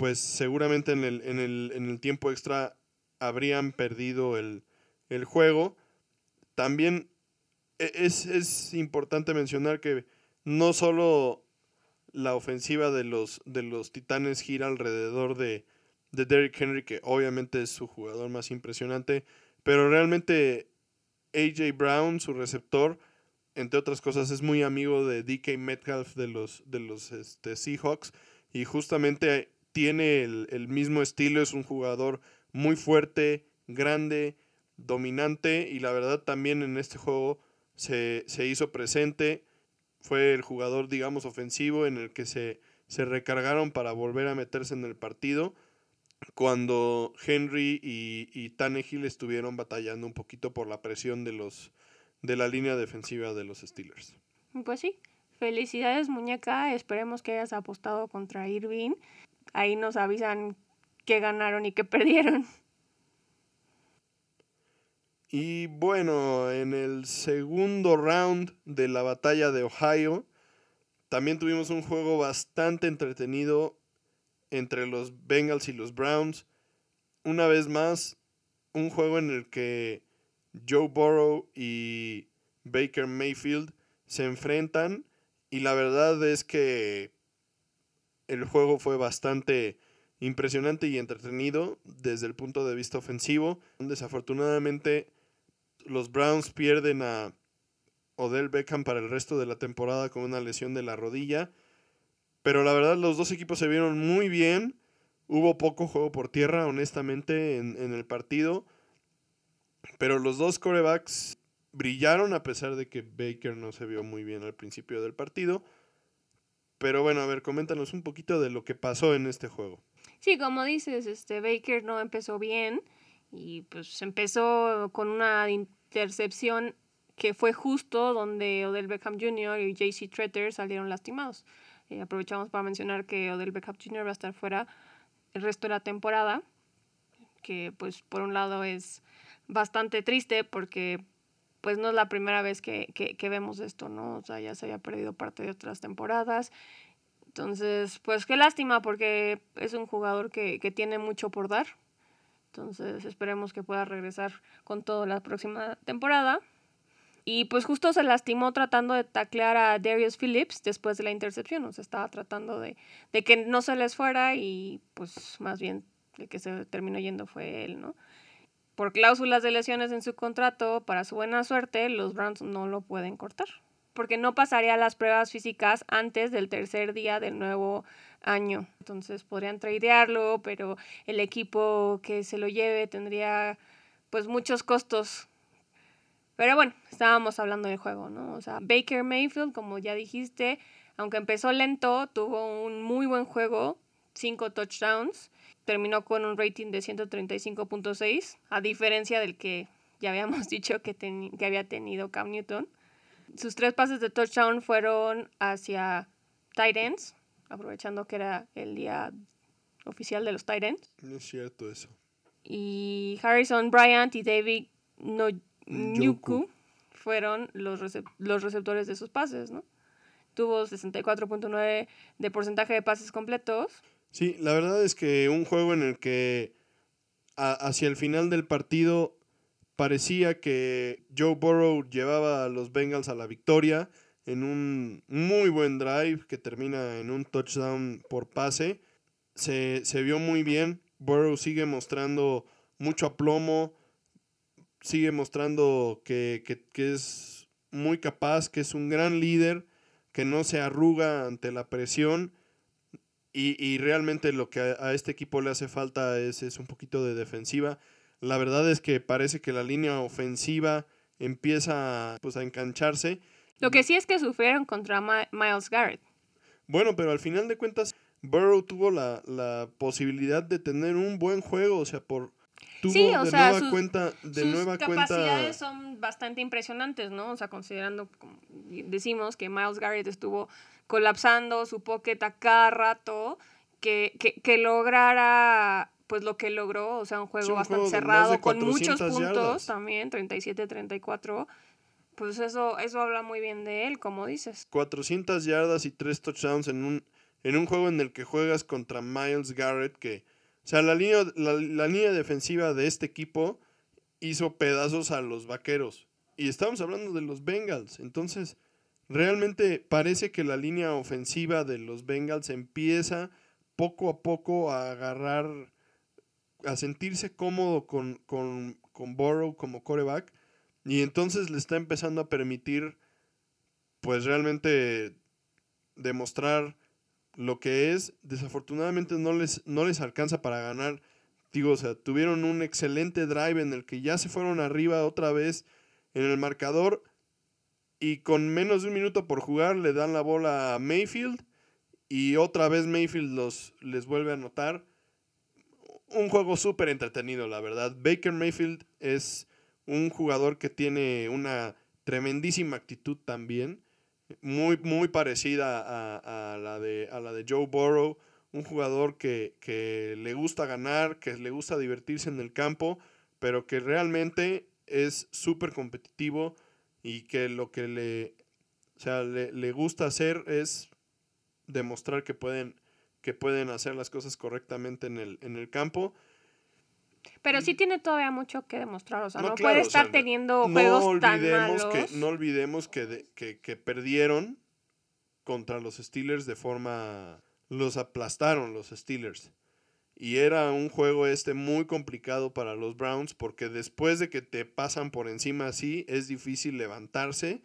pues seguramente en el, en el, en el tiempo extra habrían perdido el, el juego. También e, es, es, importante mencionar que no solo la ofensiva de los, de los Titanes gira alrededor de, de Derrick Henry, que obviamente es su jugador más impresionante, pero realmente AJ Brown, su receptor, entre otras cosas, es muy amigo de DK Metcalf de los, de los este, Seahawks y justamente tiene el, el mismo estilo, es un jugador muy fuerte, grande, dominante y la verdad también en este juego se, hizo presente. Fue el jugador, digamos, ofensivo en el que se, se recargaron para volver a meterse en el partido cuando Henry y, y Tannehill estuvieron batallando un poquito por la presión de los de la línea defensiva de los Steelers. Pues sí, felicidades muñeca, esperemos que hayas apostado contra Irving. Ahí nos avisan que ganaron y que perdieron. Y bueno, en el segundo round de la batalla de Ohio, también tuvimos un juego bastante entretenido entre los Bengals y los Browns. Una vez más, un juego en el que Joe Burrow y Baker Mayfield se enfrentan y la verdad es que el juego fue bastante impresionante y entretenido desde el punto de vista ofensivo. Desafortunadamente los Browns pierden a Odell Beckham para el resto de la temporada con una lesión de la rodilla. Pero la verdad los dos equipos se vieron muy bien. Hubo poco juego por tierra, honestamente, en, el partido. Pero los dos corebacks brillaron a pesar de que Baker no se vio muy bien al principio del partido. Pero bueno, a ver, coméntanos un poquito de lo que pasó en este juego. Sí, como dices, este Baker no empezó bien y pues empezó con una intercepción que fue justo donde Odell Beckham Jr. y JC Tretter salieron lastimados. Eh, aprovechamos para mencionar que Odell Beckham Jr. va a estar fuera el resto de la temporada, que pues por un lado es bastante triste porque pues no es la primera vez que, que, vemos esto, ¿no? O sea, ya se había perdido parte de otras temporadas. Entonces, pues qué lástima porque es un jugador que, que tiene mucho por dar entonces esperemos que pueda regresar con todo la próxima temporada. Y pues justo se lastimó tratando de taclear a Darius Phillips después de la intercepción. O sea, estaba tratando de, de que no se les fuera y pues más bien el que se terminó yendo fue él, ¿no? Por cláusulas de lesiones en su contrato, para su buena suerte, los Browns no lo pueden cortar. Porque no pasaría las pruebas físicas antes del tercer día del nuevo año. Entonces podrían tradearlo, pero el equipo que se lo lleve tendría pues muchos costos. Pero bueno, estábamos hablando del juego, ¿no? O sea, Baker Mayfield, como ya dijiste, aunque empezó lento, tuvo un muy buen juego, cinco touchdowns, terminó con un rating de 135.6, a diferencia del que ya habíamos dicho que, que había tenido Cam Newton. Sus tres pases de touchdown fueron hacia tight ends, aprovechando que era el día oficial de los Titans. No es cierto eso. Y Harrison Bryant y David Nyuku fueron los, los receptores de sus pases, ¿no? Tuvo 64.9 de porcentaje de pases completos. Sí, la verdad es que un juego en el que hacia el final del partido parecía que Joe Burrow llevaba a los Bengals a la victoria en un muy buen drive que termina en un touchdown por pase. Se, vio muy bien. Burrow sigue mostrando mucho aplomo. Sigue mostrando que, es muy capaz, que es un gran líder, que no se arruga ante la presión. Y, realmente lo que a, este equipo le hace falta es, es un poquito de defensiva. La verdad es que parece que la línea ofensiva empieza pues, a engancharse lo que sí es que sufrieron contra Miles Garrett. Bueno, pero al final de cuentas, Burrow tuvo la, posibilidad de tener un buen juego, o sea, por tuvo de nueva cuenta de nueva capacidades son bastante impresionantes, ¿no? O sea, considerando como decimos que Miles Garrett estuvo colapsando su pocket a cada rato, que, que, lograra pues lo que logró, o sea, un juego bastante cerrado con muchos puntos también, 37-34 pues eso, eso habla muy bien de él, como dices. 400 yardas y 3 touchdowns en un, en un juego en el que juegas contra Miles Garrett, que, o sea, la línea, la, línea defensiva de este equipo hizo pedazos a los vaqueros. Y estamos hablando de los Bengals. Entonces, realmente parece que la línea ofensiva de los Bengals empieza poco a poco a agarrar, a sentirse cómodo con, con, con Burrow como coreback. Y entonces le está empezando a permitir, pues realmente demostrar lo que es. Desafortunadamente no les, no les alcanza para ganar. Digo, o sea, tuvieron un excelente drive en el que ya se fueron arriba otra vez en el marcador. Y con menos de un minuto por jugar le dan la bola a Mayfield. Y otra vez Mayfield los, les vuelve a anotar. Un juego súper entretenido, la verdad. Baker Mayfield es un jugador que tiene una tremendísima actitud también, muy, muy parecida a, la, de, a la de Joe Burrow, un jugador que, que, le gusta ganar, que le gusta divertirse en el campo, pero que realmente es súper competitivo y que lo que le, o sea, le, le, gusta hacer es demostrar que pueden, que pueden hacer las cosas correctamente en el, en el campo pero sí tiene todavía mucho que demostrar, o sea, no, puede estar teniendo juegos tan malos. Que, no olvidemos que, que, perdieron contra los Steelers de forma... Los aplastaron los Steelers. Y era un juego este muy complicado para los Browns porque después de que te pasan por encima así, es difícil levantarse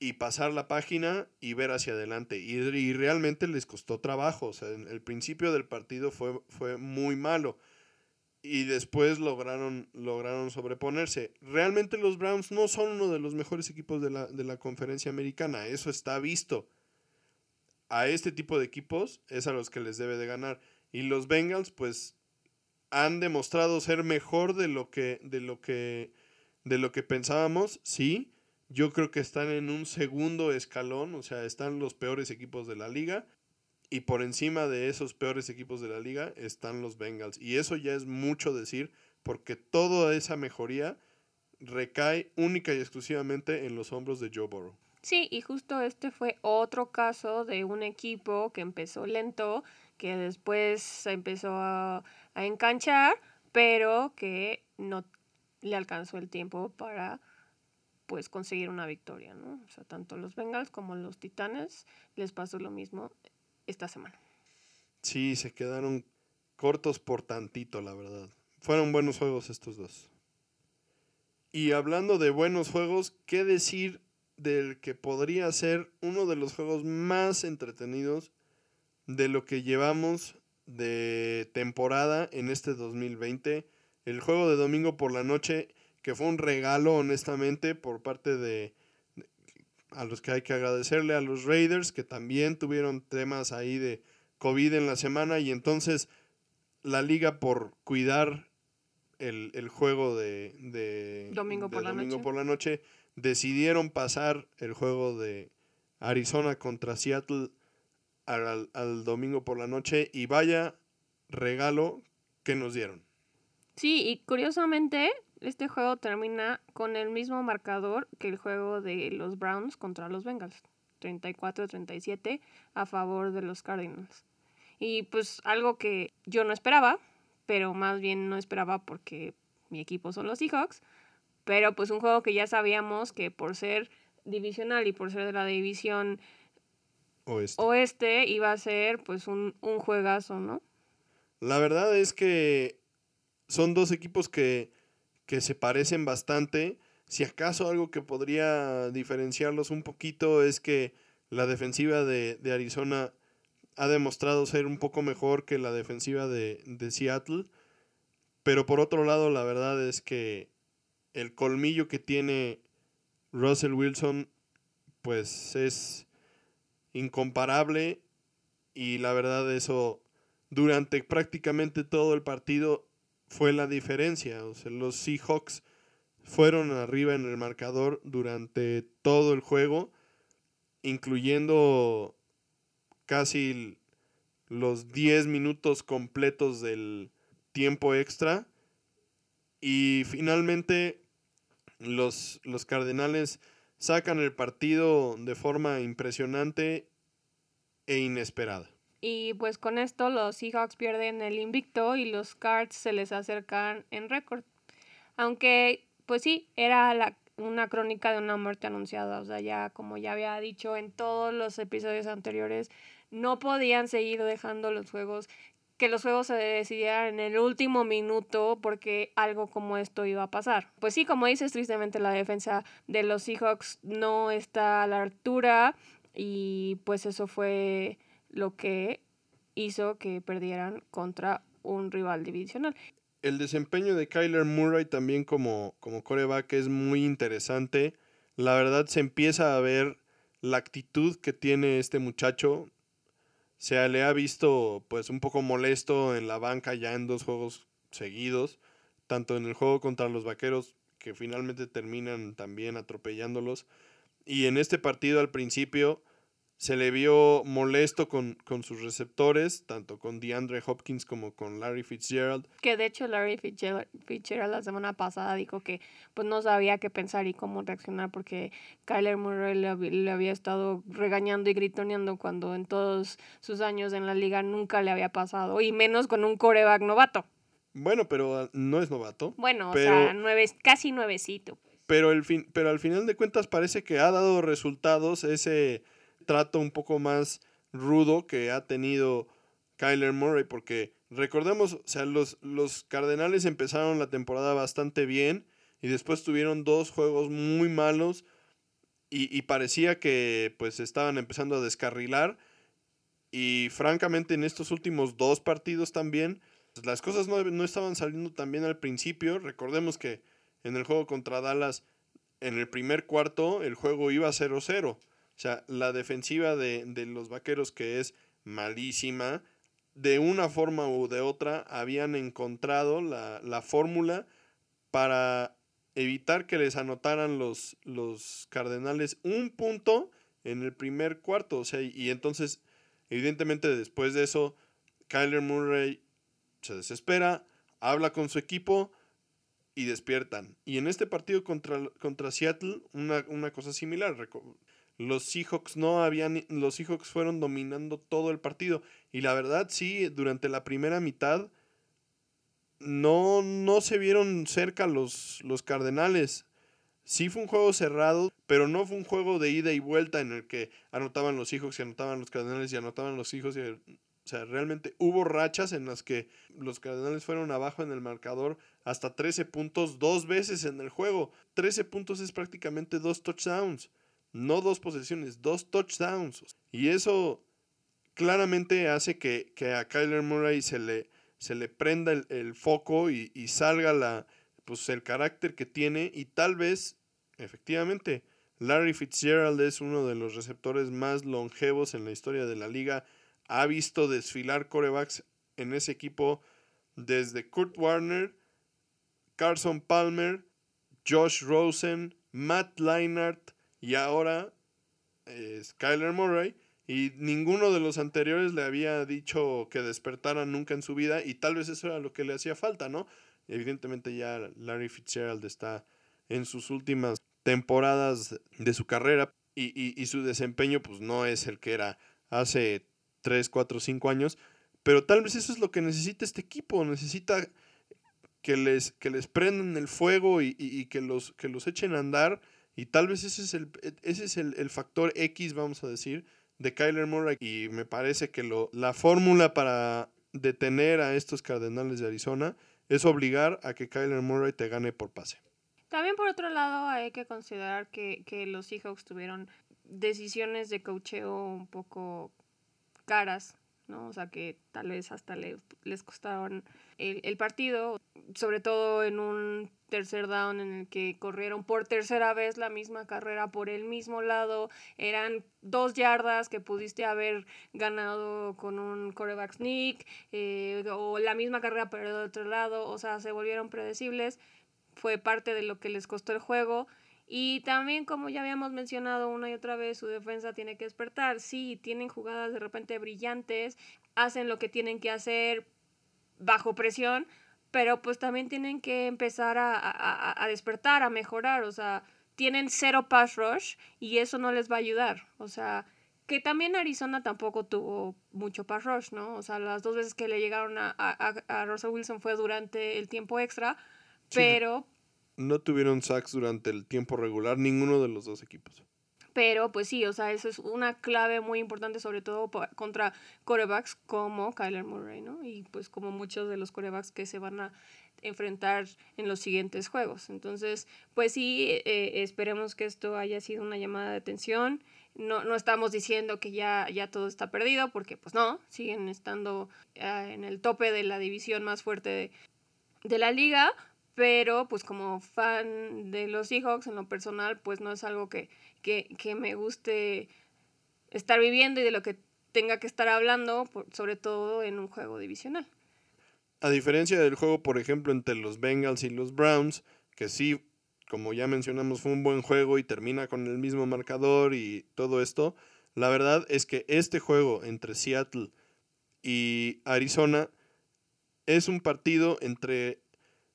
y pasar la página y ver hacia adelante. Y, y realmente les costó trabajo. O sea, el principio del partido fue, fue muy malo y después lograron, lograron sobreponerse. Realmente los Browns no son uno de los mejores equipos de la, de la conferencia americana, eso está visto. A este tipo de equipos es a los que les debe de ganar. Y los Bengals, pues, han demostrado ser mejor de lo que, de lo que, de lo que pensábamos, sí. Yo creo que están en un segundo escalón, o sea, están los peores equipos de la liga y por encima de esos peores equipos de la liga están los Bengals. Y eso ya es mucho decir porque toda esa mejoría recae única y exclusivamente en los hombros de Joe Burrow. Sí, y justo este fue otro caso de un equipo que empezó lento, que después se empezó a, a enganchar, pero que no le alcanzó el tiempo para pues conseguir una victoria, ¿no? O sea, tanto los Bengals como los Titanes les pasó lo mismo esta semana. Sí, se quedaron cortos por tantito, la verdad. Fueron buenos juegos estos dos. Y hablando de buenos juegos, ¿qué decir del que podría ser uno de los juegos más entretenidos de lo que llevamos de temporada en este 2020? El juego de domingo por la noche, que fue un regalo honestamente por parte de, a los que hay que agradecerle a los Raiders, que también tuvieron temas ahí de COVID en la semana y entonces la liga por cuidar el, juego de, domingo, por, la por la noche decidieron pasar el juego de Arizona contra Seattle al, al domingo por la noche y vaya regalo que nos dieron. Sí, y curiosamente este juego termina con el mismo marcador que el juego de los Browns contra los Bengals. 34-37 a favor de los Cardinals. Y pues algo que yo no esperaba, pero más bien no esperaba porque mi equipo son los Seahawks, pero pues un juego que ya sabíamos que por ser divisional y por ser de la división oeste, oeste iba a ser pues un, un juegazo, ¿no? La verdad es que son dos equipos que que se parecen bastante. Si acaso algo que podría diferenciarlos un poquito es que la defensiva de, Arizona ha demostrado ser un poco mejor que la defensiva de, de, Seattle. Pero por otro lado, la verdad es que el colmillo que tiene Russell Wilson, pues es incomparable. Y la verdad, eso durante prácticamente todo el partido fue la diferencia. Los Seahawks fueron arriba en el marcador durante todo el juego, incluyendo casi los 10 minutos completos del tiempo extra. Y finalmente los, los Cardenales sacan el partido de forma impresionante e inesperada. Y pues con esto los Seahawks pierden el invicto y los Cards se les acercan en récord. Aunque, pues sí, era la, una crónica de una muerte anunciada. O sea, ya como ya había dicho en todos los episodios anteriores, no podían seguir dejando los juegos, que los juegos se decidieran en el último minuto porque algo como esto iba a pasar. Pues sí, como dices, tristemente la defensa de los Seahawks no está a la altura y pues eso fue lo que hizo que perdieran contra un rival divisional. El desempeño de Kyler Murray también como, como coreback es muy interesante. La verdad se empieza a ver la actitud que tiene este muchacho. Se le ha visto pues un poco molesto en la banca ya en dos juegos seguidos, tanto en el juego contra los Vaqueros que finalmente terminan también atropellándolos y en este partido al principio se le vio molesto con, con, sus receptores, tanto con DeAndre Hopkins como con Larry Fitzgerald. Que de hecho Larry Fitzgerald, la semana pasada dijo que pues no sabía qué pensar y cómo reaccionar porque Kyler Murray le, le, había estado regañando y gritoneando cuando en todos sus años en la liga nunca le había pasado, y menos con un coreback novato. Bueno, pero ah, no es novato. Bueno, o sea, nueve, casi nuevecito. Pero, el fin, pero al final de cuentas parece que ha dado resultados ese trato un poco más rudo que ha tenido Kyler Murray, porque recordemos, o sea, los, los Cardenales empezaron la temporada bastante bien y después tuvieron dos juegos muy malos y, parecía que pues estaban empezando a descarrilar. Y francamente en estos últimos dos partidos también pues, las cosas no, no estaban saliendo tan bien al principio, recordemos que en el juego contra Dallas en el primer cuarto el juego iba 0-0 o sea, la defensiva de, los vaqueros, que es malísima, de una forma u de otra habían encontrado la, fórmula para evitar que les anotaran los, los Cardenales un punto en el primer cuarto. O sea, y, entonces, evidentemente, después de eso, Kyler Murray se desespera, habla con su equipo y despiertan. Y en este partido contra, contra Seattle, una, una cosa similar los Seahawks no habían, los Seahawks fueron dominando todo el partido. Y la verdad, sí, durante la primera mitad no, no se vieron cerca los, los Cardenales. Sí fue un juego cerrado, pero no fue un juego de ida y vuelta en el que anotaban los Seahawks y anotaban los Cardenales y anotaban los hijos. o sea, realmente hubo rachas en las que los Cardenales fueron abajo en el marcador hasta 13 puntos dos veces en el juego. 13 puntos es prácticamente dos touchdowns no dos posesiones, dos touchdowns. Y eso claramente hace que, a Kyler Murray se le, se le prenda el, foco y, salga la, pues, el carácter que tiene y tal vez, efectivamente, Larry Fitzgerald es uno de los receptores más longevos en la historia de la liga. Ha visto desfilar corebacks en ese equipo desde Kurt Warner, Carson Palmer, Josh Rosen, Matt Leinart, y ahora es Kyler Murray. Y ninguno de los anteriores le había dicho que despertara nunca en su vida. Y tal vez eso era lo que le hacía falta, ¿no? Evidentemente ya Larry Fitzgerald está en sus últimas temporadas de su carrera. Y, y, su desempeño pues no es el que era hace 3, 4, 5 años. Pero tal vez eso es lo que necesita este equipo. Necesita que les, que les prendan el fuego y, y que, los, que los echen a andar y tal vez ese es el, ese es el, factor X, vamos a decir, de Kyler Murray. Y me parece que lo, la fórmula para detener a estos Cardenales de Arizona es obligar a que Kyler Murray te gane por pase. También por otro lado hay que considerar que, que los Seahawks tuvieron decisiones de cocheo un poco caras, ¿no? O sea que tal vez hasta les, les costaron el, el partido, sobre todo en un tercer down en el que corrieron por tercera vez la misma carrera por el mismo lado. Eran dos yardas que pudiste haber ganado con un coreback sneak eh, o la misma carrera pero del otro lado. O sea, se volvieron predecibles. Fue parte de lo que les costó el juego. Y también, como ya habíamos mencionado una y otra vez, su defensa tiene que despertar. Sí, tienen jugadas de repente brillantes, hacen lo que tienen que hacer bajo presión, pero pues también tienen que empezar a, despertar, a mejorar, o sea, tienen cero pass rush y eso no les va a ayudar, o sea, que también Arizona tampoco tuvo mucho pass rush, ¿no? O sea, las dos veces que le llegaron a, a, a Russell Wilson fue durante el tiempo extra, pero... No tuvieron sacks durante el tiempo regular ninguno de los dos equipos. Pero pues sí, o sea, eso es una clave muy importante, sobre todo contra corebacks como Kyler Murray, ¿no? Y pues como muchos de los corebacks que se van a enfrentar en los siguientes juegos. Entonces, pues sí, eh, esperemos que esto haya sido una llamada de atención. No, no estamos diciendo que ya, ya todo está perdido, porque pues no, siguen estando ah, en el tope de la división más fuerte de, de la liga, pero pues como fan de los Seahawks en lo personal, pues no es algo que, que, me guste estar viviendo y de lo que tenga que estar hablando, sobre todo en un juego divisional. A diferencia del juego, por ejemplo, entre los Bengals y los Browns, que sí, como ya mencionamos, fue un buen juego y termina con el mismo marcador y todo esto, la verdad es que este juego entre Seattle y Arizona es un partido entre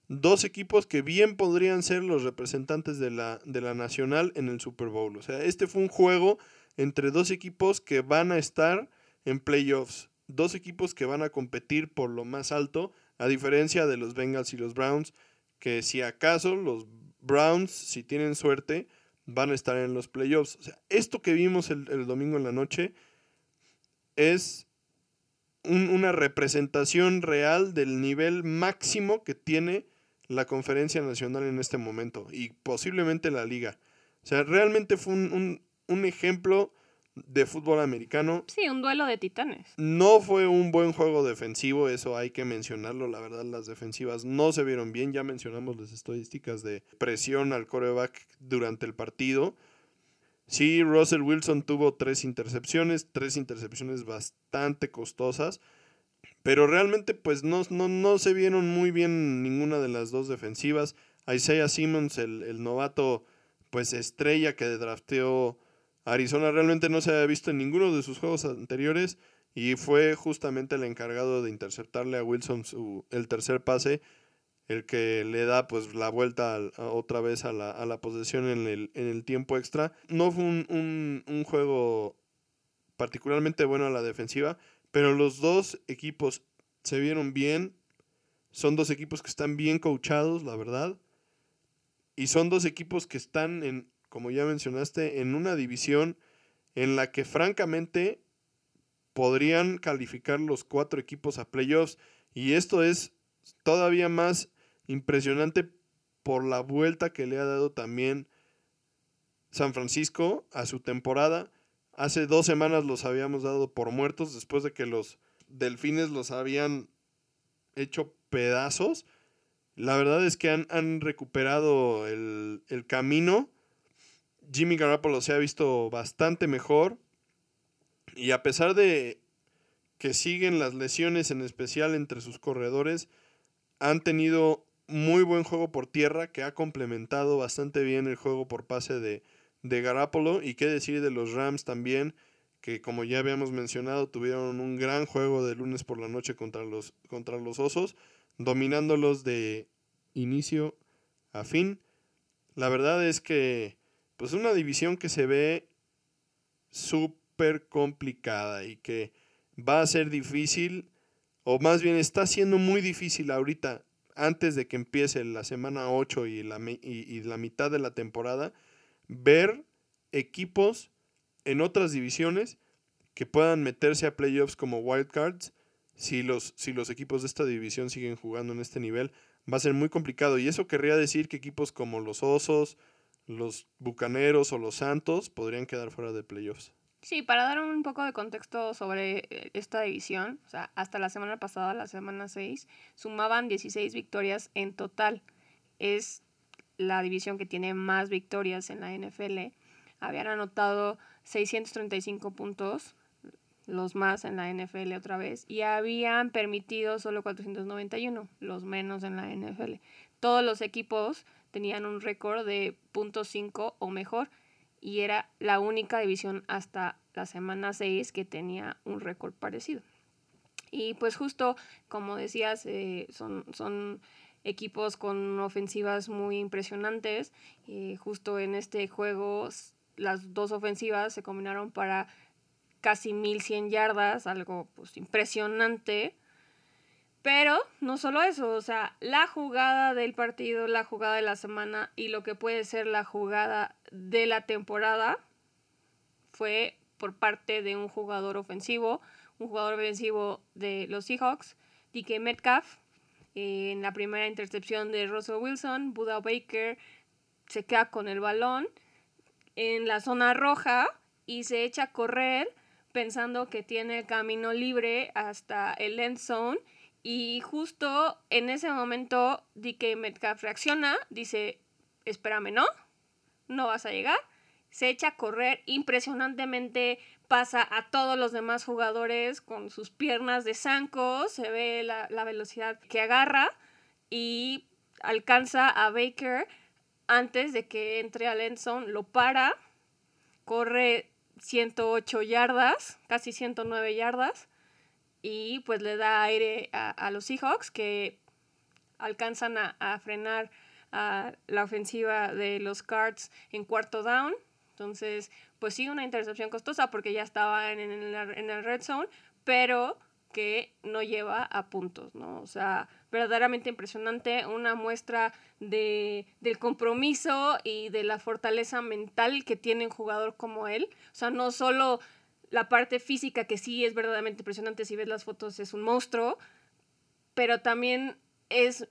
dos equipos que bien podrían ser los representantes de la, de la nacional en el Super Bowl. O sea, este fue un juego entre dos equipos que van a estar en playoffs, dos equipos que van a competir por lo más alto, a diferencia de los Bengals y los Browns, que si acaso los Browns, si tienen suerte, van a estar en los playoffs. O sea, esto que vimos el, domingo en la noche es una representación real del nivel máximo que tiene la conferencia nacional en este momento y posiblemente la liga. O sea, realmente fue un, ejemplo de fútbol americano. Sí, un duelo de titanes. No fue un buen juego defensivo, eso hay que mencionarlo. La verdad, las defensivas no se vieron bien. Ya mencionamos las estadísticas de presión al coreback durante el partido. Sí, Russell Wilson tuvo tres intercepciones, tres intercepciones bastante costosas. Pero realmente pues no, no, se vieron muy bien ninguna de las dos defensivas. Isaiah Simmons, el, novato pues estrella que drafteó Arizona, realmente no se había visto en ninguno de sus juegos anteriores y fue justamente el encargado de interceptarle a Wilson su, el tercer pase, el que le da pues la vuelta otra vez a la, a la posesión en el, en el, tiempo extra. No fue un, un, un juego particularmente bueno a la defensiva, pero los dos equipos se vieron bien. Son dos equipos que están bien coachados, la verdad. Y son dos equipos que están en, como ya mencionaste, en una división en la que francamente podrían calificar los cuatro equipos a playoffs. Y esto es todavía más impresionante por la vuelta que le ha dado también San Francisco a su temporada. Hace dos semanas los habíamos dado por muertos después de que los delfines los habían hecho pedazos. La verdad es que han, recuperado el, el, camino. Jimmy Garoppolo se ha visto bastante mejor. Y a pesar de que siguen las lesiones, en especial entre sus corredores, han tenido muy buen juego por tierra que ha complementado bastante bien el juego por pase de, de Garapolo y qué decir de los Rams también, que como ya habíamos mencionado, tuvieron un gran juego de lunes por la noche contra los, contra los Osos, dominándolos de inicio a fin. La verdad es que, pues una división que se ve súper complicada y que va a ser difícil, o más bien está siendo muy difícil ahorita, antes de que empiece la semana 8 y la, y la mitad de la temporada, ver equipos en otras divisiones que puedan meterse a playoffs como wildcards. Si los, si los equipos de esta división siguen jugando en este nivel, va a ser muy complicado. Y eso querría decir que equipos como los Osos, los Bucaneros o los Santos podrían quedar fuera de playoffs. Sí, para dar un poco de contexto sobre eh, esta división, o sea, hasta la semana pasada, la semana 6, sumaban 16 victorias en total. Es la división que tiene más victorias en la NFL, habían anotado 635 puntos, los más en la NFL otra vez, y habían permitido solo 491, los menos en la NFL. Todos los equipos tenían un récord de .5 o mejor, y era la única división hasta la semana 6 que tenía un récord parecido. Y pues justo como decías, eh, son, son equipos con ofensivas muy impresionantes. Eh, justo en este juego las dos ofensivas se combinaron para casi 1100 yardas, algo pues impresionante. Pero no solo eso, o sea, la jugada del partido, la jugada de la semana y lo que puede ser la jugada de la temporada fue por parte de un jugador ofensivo, un jugador ofensivo de los Seahawks, DK Metcalf, en la primera intercepción de Russell Wilson, Buda Baker se queda con el balón en la zona roja y se echa a correr pensando que tiene camino libre hasta el end zone y justo en ese momento DK Metcalf reacciona, dice, espérame, ¿no? No vas a llegar. Se echa a correr impresionantemente, pasa a todos los demás jugadores con sus piernas de zanco, se ve la, la velocidad que agarra y alcanza a Baker antes de que entre a Lenson, lo para, corre 108 yardas, casi 109 yardas, y pues le da aire a, los Seahawks que alcanzan a, frenar a la ofensiva de los Cards en cuarto down. Entonces, pues sí, una intercepción costosa porque ya estaba en, en, en el red zone, pero que no lleva a puntos, ¿no? O sea, verdaderamente impresionante, una muestra de, del compromiso y de la fortaleza mental que tiene un jugador como él. O sea, no solo la parte física, que sí es verdaderamente impresionante, si ves las fotos es un monstruo, pero también es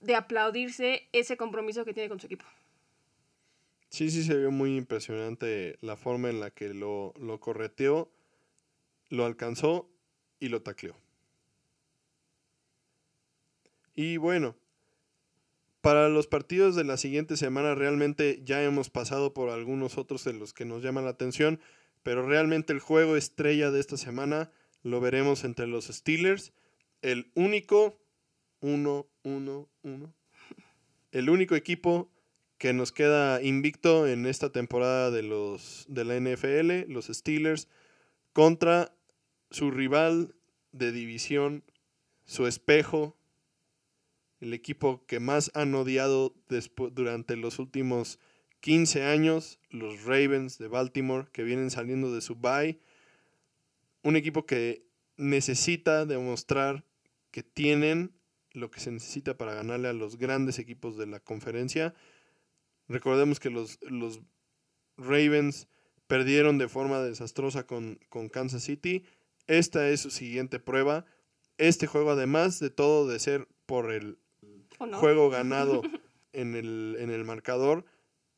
de aplaudirse ese compromiso que tiene con su equipo. Sí, sí, se vio muy impresionante la forma en la que lo, lo correteó, lo alcanzó y lo tacleó. Y bueno, para los partidos de la siguiente semana realmente ya hemos pasado por algunos otros de los que nos llaman la atención, pero realmente el juego estrella de esta semana lo veremos entre los Steelers, el único 1 1 1 el único equipo que nos queda invicto en esta temporada de los de la NFL, los Steelers contra su rival de división, su espejo, el equipo que más han odiado durante los últimos 15 años, los Ravens de Baltimore, que vienen saliendo de su bye. Un equipo que necesita demostrar que tienen lo que se necesita para ganarle a los grandes equipos de la conferencia. Recordemos que los, los Ravens perdieron de forma desastrosa con, con Kansas City esta es su siguiente prueba. Este juego, además de todo de ser por el juego ganado en el, en el marcador,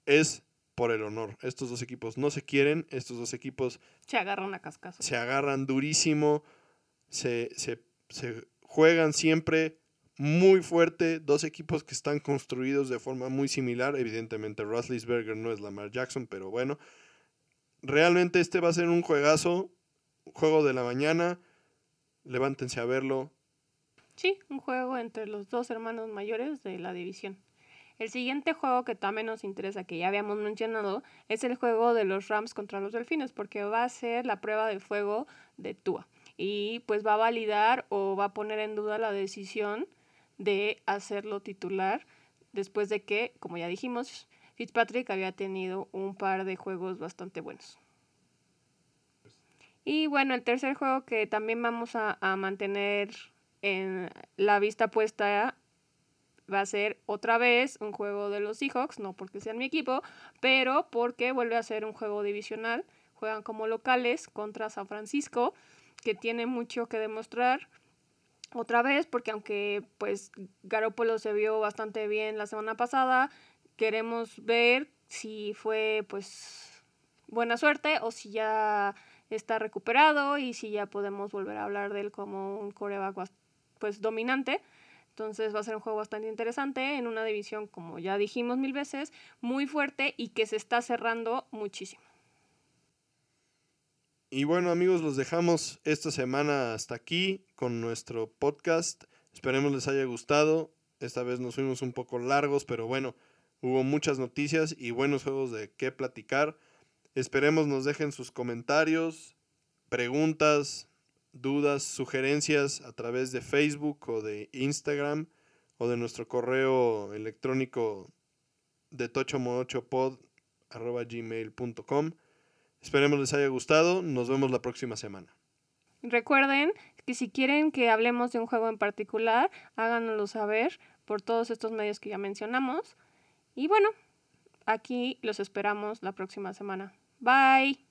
es por el honor. Estos dos equipos no se quieren, estos dos equipos se agarran a cascazo. Se agarran durísimo, se, se, se juegan siempre muy fuerte, dos equipos que están construidos de forma muy similar. Evidentemente, Roethlisberger no es Lamar Jackson, pero bueno, realmente este va a ser un juegazo juego de la mañana. Levántense a verlo. Sí, un juego entre los dos hermanos mayores de la división. El siguiente juego que también nos interesa, que ya habíamos mencionado, es el juego de los Rams contra los Delfines, porque va a ser la prueba de fuego de Tua. Y pues va a validar o va a poner en duda la decisión de hacerlo titular después de que, como ya dijimos, Fitzpatrick había tenido un par de juegos bastante buenos. Y bueno, el tercer juego que también vamos a, mantener en la vista puesta va a ser otra vez un juego de los Seahawks, no porque sean mi equipo, pero porque vuelve a ser un juego divisional. Juegan como locales contra San Francisco, que tiene mucho que demostrar. Otra vez, porque aunque pues Garoppolo se vio bastante bien la semana pasada, queremos ver si fue pues buena suerte o si ya está recuperado y si ya podemos volver a hablar de él como un coreback pues dominante. Entonces va a ser un juego bastante interesante en una división, como ya dijimos mil veces, muy fuerte y que se está cerrando muchísimo. Y bueno amigos, los dejamos esta semana hasta aquí con nuestro podcast. Esperemos les haya gustado. Esta vez nos fuimos un poco largos, pero bueno, hubo muchas noticias y buenos juegos de qué platicar. Esperemos nos dejen sus comentarios, preguntas, dudas, sugerencias a través de Facebook o de Instagram o de nuestro correo electrónico de tochomo8pod.gmail.com. Esperemos les haya gustado. Nos vemos la próxima semana. Recuerden que si quieren que hablemos de un juego en particular, háganoslo saber por todos estos medios que ya mencionamos. Y bueno, aquí los esperamos la próxima semana. Bye.